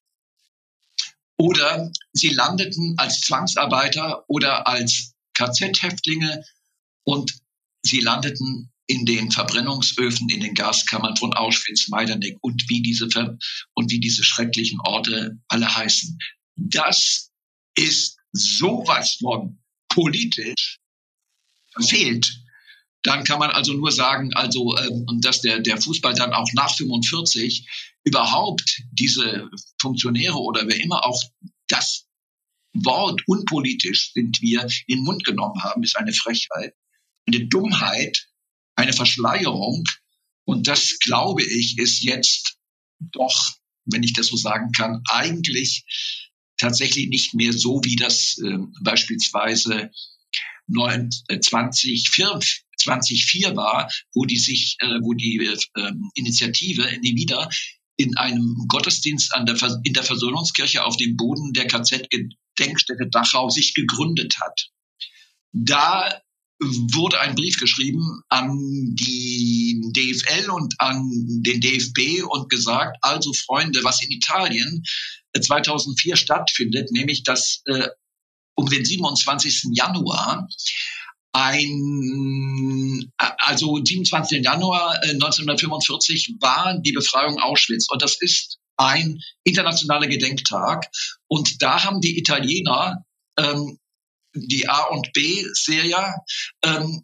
oder sie landeten als Zwangsarbeiter oder als KZ-Häftlinge und sie landeten in den Verbrennungsöfen, in den Gaskammern von Auschwitz, Majdanek und wie diese und wie diese schrecklichen Orte alle heißen. Das ist sowas von politisch verfehlt. Dann kann man also nur sagen, also ähm, dass der der Fußball dann auch nach 45 überhaupt diese Funktionäre oder wer immer auch das Wort unpolitisch sind wir in den Mund genommen haben, ist eine Frechheit, eine Dummheit, eine Verschleierung. Und das, glaube ich, ist jetzt doch, wenn ich das so sagen kann, eigentlich tatsächlich nicht mehr so, wie das äh, beispielsweise 2004, 2004 war, wo die sich, äh, wo die äh, Initiative nie wieder in einem Gottesdienst an der, in der Versöhnungskirche auf dem Boden der KZ-Gedenkstätte Dachau sich gegründet hat. Da wurde ein Brief geschrieben an die DFL und an den DFB und gesagt, also Freunde, was in Italien 2004 stattfindet, nämlich dass äh, um den 27. Januar ein, also 27. Januar 1945 äh, war die Befreiung Auschwitz und das ist ein internationaler Gedenktag und da haben die Italiener ähm, die A und B-Serie ähm,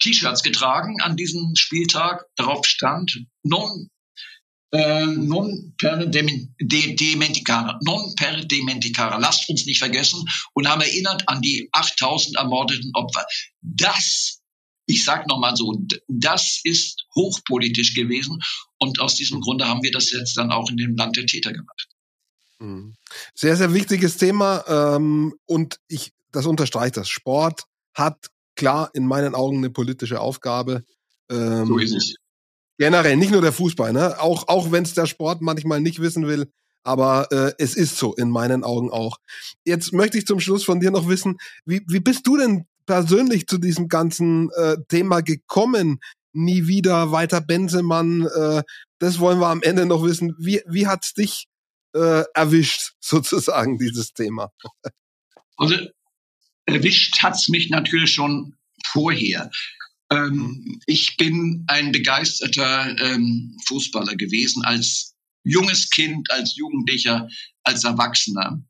T-Shirts getragen an diesem Spieltag. Darauf stand non äh, non per de, dementicare, non per dementicare. Lasst uns nicht vergessen und haben erinnert an die 8000 ermordeten Opfer. Das, ich sag noch mal so, das ist hochpolitisch gewesen und aus diesem Grunde haben wir das jetzt dann auch in dem Land der Täter gemacht. Mhm. Sehr, sehr wichtiges Thema ähm, und ich, das unterstreicht das. Sport hat klar in meinen Augen eine politische Aufgabe. Ähm, so ist es. Generell, nicht nur der Fußball, ne? Auch, auch wenn es der Sport manchmal nicht wissen will, aber äh, es ist so in meinen Augen auch. Jetzt möchte ich zum Schluss von dir noch wissen, wie, wie bist du denn persönlich zu diesem ganzen äh, Thema gekommen? Nie wieder weiter Benzemann, äh, das wollen wir am Ende noch wissen. Wie, wie hat's dich äh, erwischt, sozusagen, dieses Thema? Also erwischt hat's mich natürlich schon vorher. Ähm, ich bin ein begeisterter ähm, Fußballer gewesen als junges Kind, als Jugendlicher, als Erwachsener.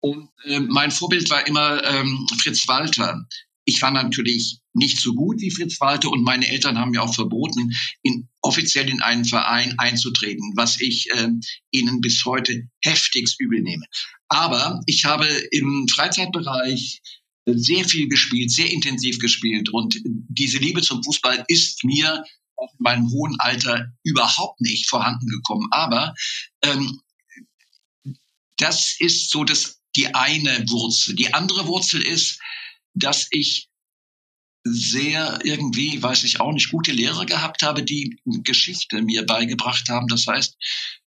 Und äh, mein Vorbild war immer ähm, Fritz Walter. Ich war natürlich nicht so gut wie Fritz Walter und meine Eltern haben mir auch verboten, in, offiziell in einen Verein einzutreten, was ich äh, ihnen bis heute heftigst übel nehme. Aber ich habe im Freizeitbereich sehr viel gespielt, sehr intensiv gespielt. Und diese Liebe zum Fußball ist mir auch in meinem hohen Alter überhaupt nicht vorhanden gekommen. Aber ähm, das ist so das, die eine Wurzel. Die andere Wurzel ist, dass ich sehr irgendwie, weiß ich auch nicht, gute Lehrer gehabt habe, die Geschichte mir beigebracht haben. Das heißt,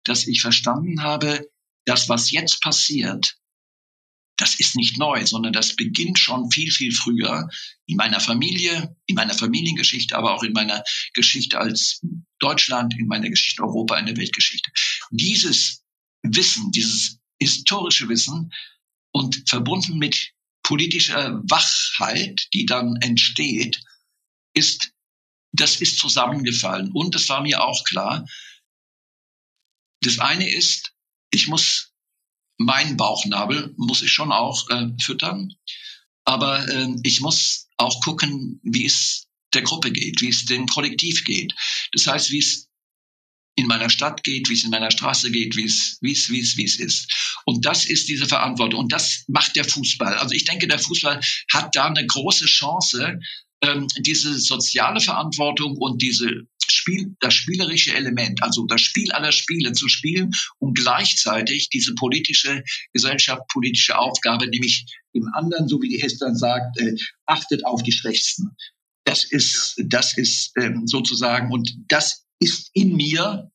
dass ich verstanden habe, das, was jetzt passiert, das ist nicht neu, sondern das beginnt schon viel, viel früher in meiner Familie, in meiner Familiengeschichte, aber auch in meiner Geschichte als Deutschland, in meiner Geschichte Europa, in der Weltgeschichte. Dieses Wissen, dieses historische Wissen und verbunden mit politischer Wachheit, die dann entsteht, ist, das ist zusammengefallen. Und es war mir auch klar, das eine ist, ich muss meinen Bauchnabel muss ich schon auch äh, füttern. Aber äh, ich muss auch gucken, wie es der Gruppe geht, wie es dem Kollektiv geht. Das heißt, wie es in meiner Stadt geht, wie es in meiner Straße geht, wie es, wie es, wie es, ist. Und das ist diese Verantwortung. Und das macht der Fußball. Also ich denke, der Fußball hat da eine große Chance, ähm, diese soziale Verantwortung und diese Spiel, das spielerische Element, also das Spiel aller Spiele zu spielen und gleichzeitig diese politische, gesellschaftspolitische Aufgabe, nämlich im anderen, so wie die Hester sagt, äh, achtet auf die Schwächsten. Das ist, das ist ähm, sozusagen, und das ist in mir,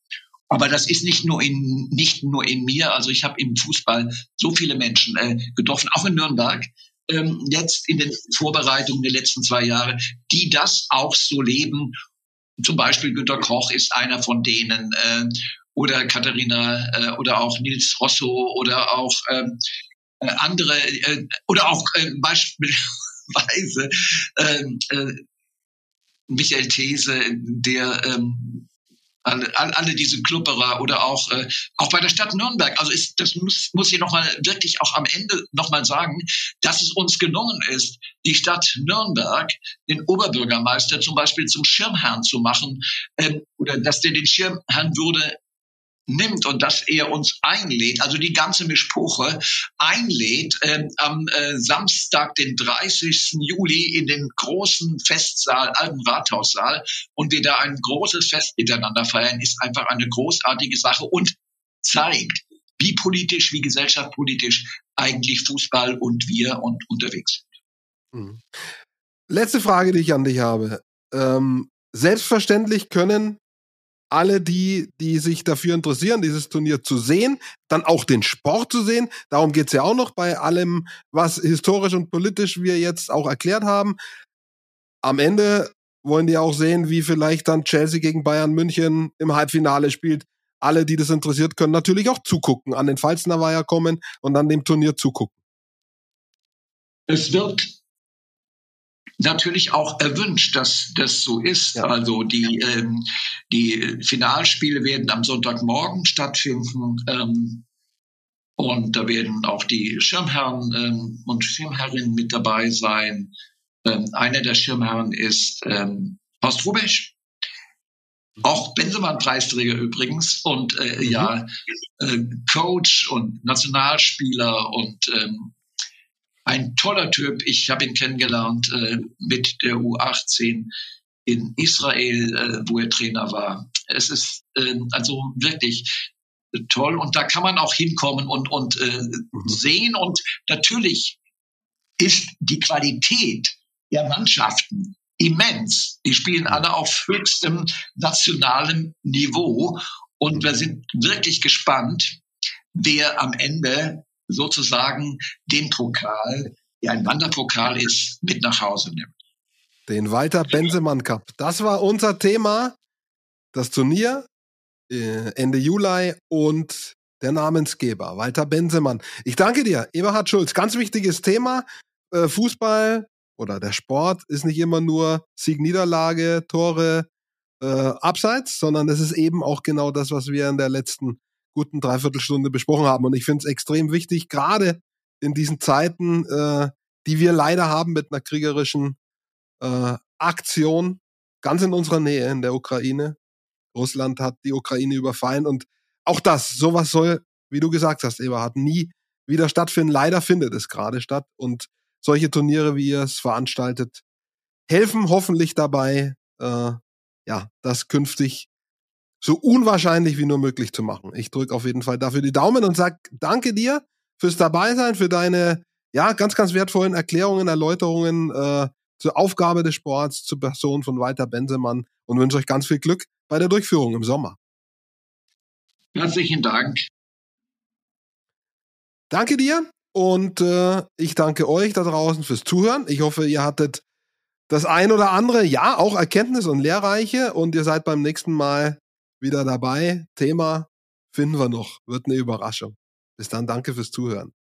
aber das ist nicht nur in, nicht nur in mir. Also ich habe im Fußball so viele Menschen äh, getroffen, auch in Nürnberg, ähm, jetzt in den Vorbereitungen der letzten zwei Jahre, die das auch so leben. Zum Beispiel Günter Koch ist einer von denen, äh, oder Katharina, äh, oder auch Nils Rosso, oder auch ähm, äh, andere, äh, oder auch äh, beispielsweise äh, äh, Michael These, der ähm, alle, alle diese Klubberer oder auch äh, auch bei der Stadt Nürnberg. Also ist, das muss muss ich noch mal wirklich auch am Ende noch mal sagen, dass es uns gelungen ist, die Stadt Nürnberg den Oberbürgermeister zum Beispiel zum Schirmherrn zu machen ähm, oder dass der den Schirmherrn würde nimmt und dass er uns einlädt, also die ganze Mischpuche einlädt, ähm, am äh, Samstag, den 30. Juli in den großen Festsaal, alten Rathaussaal und wir da ein großes Fest miteinander feiern, ist einfach eine großartige Sache und zeigt, wie politisch, wie gesellschaftspolitisch eigentlich Fußball und wir und unterwegs sind. Mhm. Letzte Frage, die ich an dich habe. Ähm, selbstverständlich können alle die, die sich dafür interessieren, dieses Turnier zu sehen, dann auch den Sport zu sehen. Darum geht's ja auch noch bei allem, was historisch und politisch wir jetzt auch erklärt haben. Am Ende wollen die auch sehen, wie vielleicht dann Chelsea gegen Bayern München im Halbfinale spielt. Alle, die das interessiert, können natürlich auch zugucken, an den Pfalzner Weiher kommen und an dem Turnier zugucken. Es wird natürlich auch erwünscht, dass das so ist. Ja. Also die, ähm, die Finalspiele werden am Sonntagmorgen stattfinden. Ähm, und da werden auch die Schirmherren ähm, und Schirmherrinnen mit dabei sein. Ähm, einer der Schirmherren ist ähm, Horst Rubesch. Auch Bensemann-Preisträger übrigens und äh, mhm. ja äh, Coach und Nationalspieler und ähm, ein toller Typ. Ich habe ihn kennengelernt äh, mit der U18 in Israel, äh, wo er Trainer war. Es ist äh, also wirklich toll und da kann man auch hinkommen und, und äh, mhm. sehen und natürlich ist die Qualität der Mannschaften immens. Die spielen alle auf höchstem nationalem Niveau und wir sind wirklich gespannt, wer am Ende sozusagen den Pokal, der ein Wanderpokal ist, mit nach Hause nimmt. Den Walter Bensemann Cup. Das war unser Thema. Das Turnier äh, Ende Juli und der Namensgeber, Walter Bensemann. Ich danke dir, Eberhard Schulz. Ganz wichtiges Thema. Äh, Fußball oder der Sport ist nicht immer nur Sieg, Niederlage, Tore, äh, Abseits, sondern es ist eben auch genau das, was wir in der letzten guten Dreiviertelstunde besprochen haben. Und ich finde es extrem wichtig, gerade in diesen Zeiten, äh, die wir leider haben mit einer kriegerischen äh, Aktion ganz in unserer Nähe in der Ukraine. Russland hat die Ukraine überfallen und auch das, sowas soll, wie du gesagt hast, Eberhard, nie wieder stattfinden. Leider findet es gerade statt und solche Turniere, wie ihr es veranstaltet, helfen hoffentlich dabei, äh, ja, das künftig so unwahrscheinlich wie nur möglich zu machen. Ich drücke auf jeden Fall dafür die Daumen und sag danke dir fürs Dabeisein, für deine ja ganz, ganz wertvollen Erklärungen, Erläuterungen äh, zur Aufgabe des Sports, zur Person von Walter Bensemann und wünsche euch ganz viel Glück bei der Durchführung im Sommer. Herzlichen Dank. Danke dir und äh, ich danke euch da draußen fürs Zuhören. Ich hoffe, ihr hattet das ein oder andere, ja, auch Erkenntnis und Lehrreiche und ihr seid beim nächsten Mal wieder dabei. Thema finden wir noch. Wird eine Überraschung. Bis dann, danke fürs Zuhören.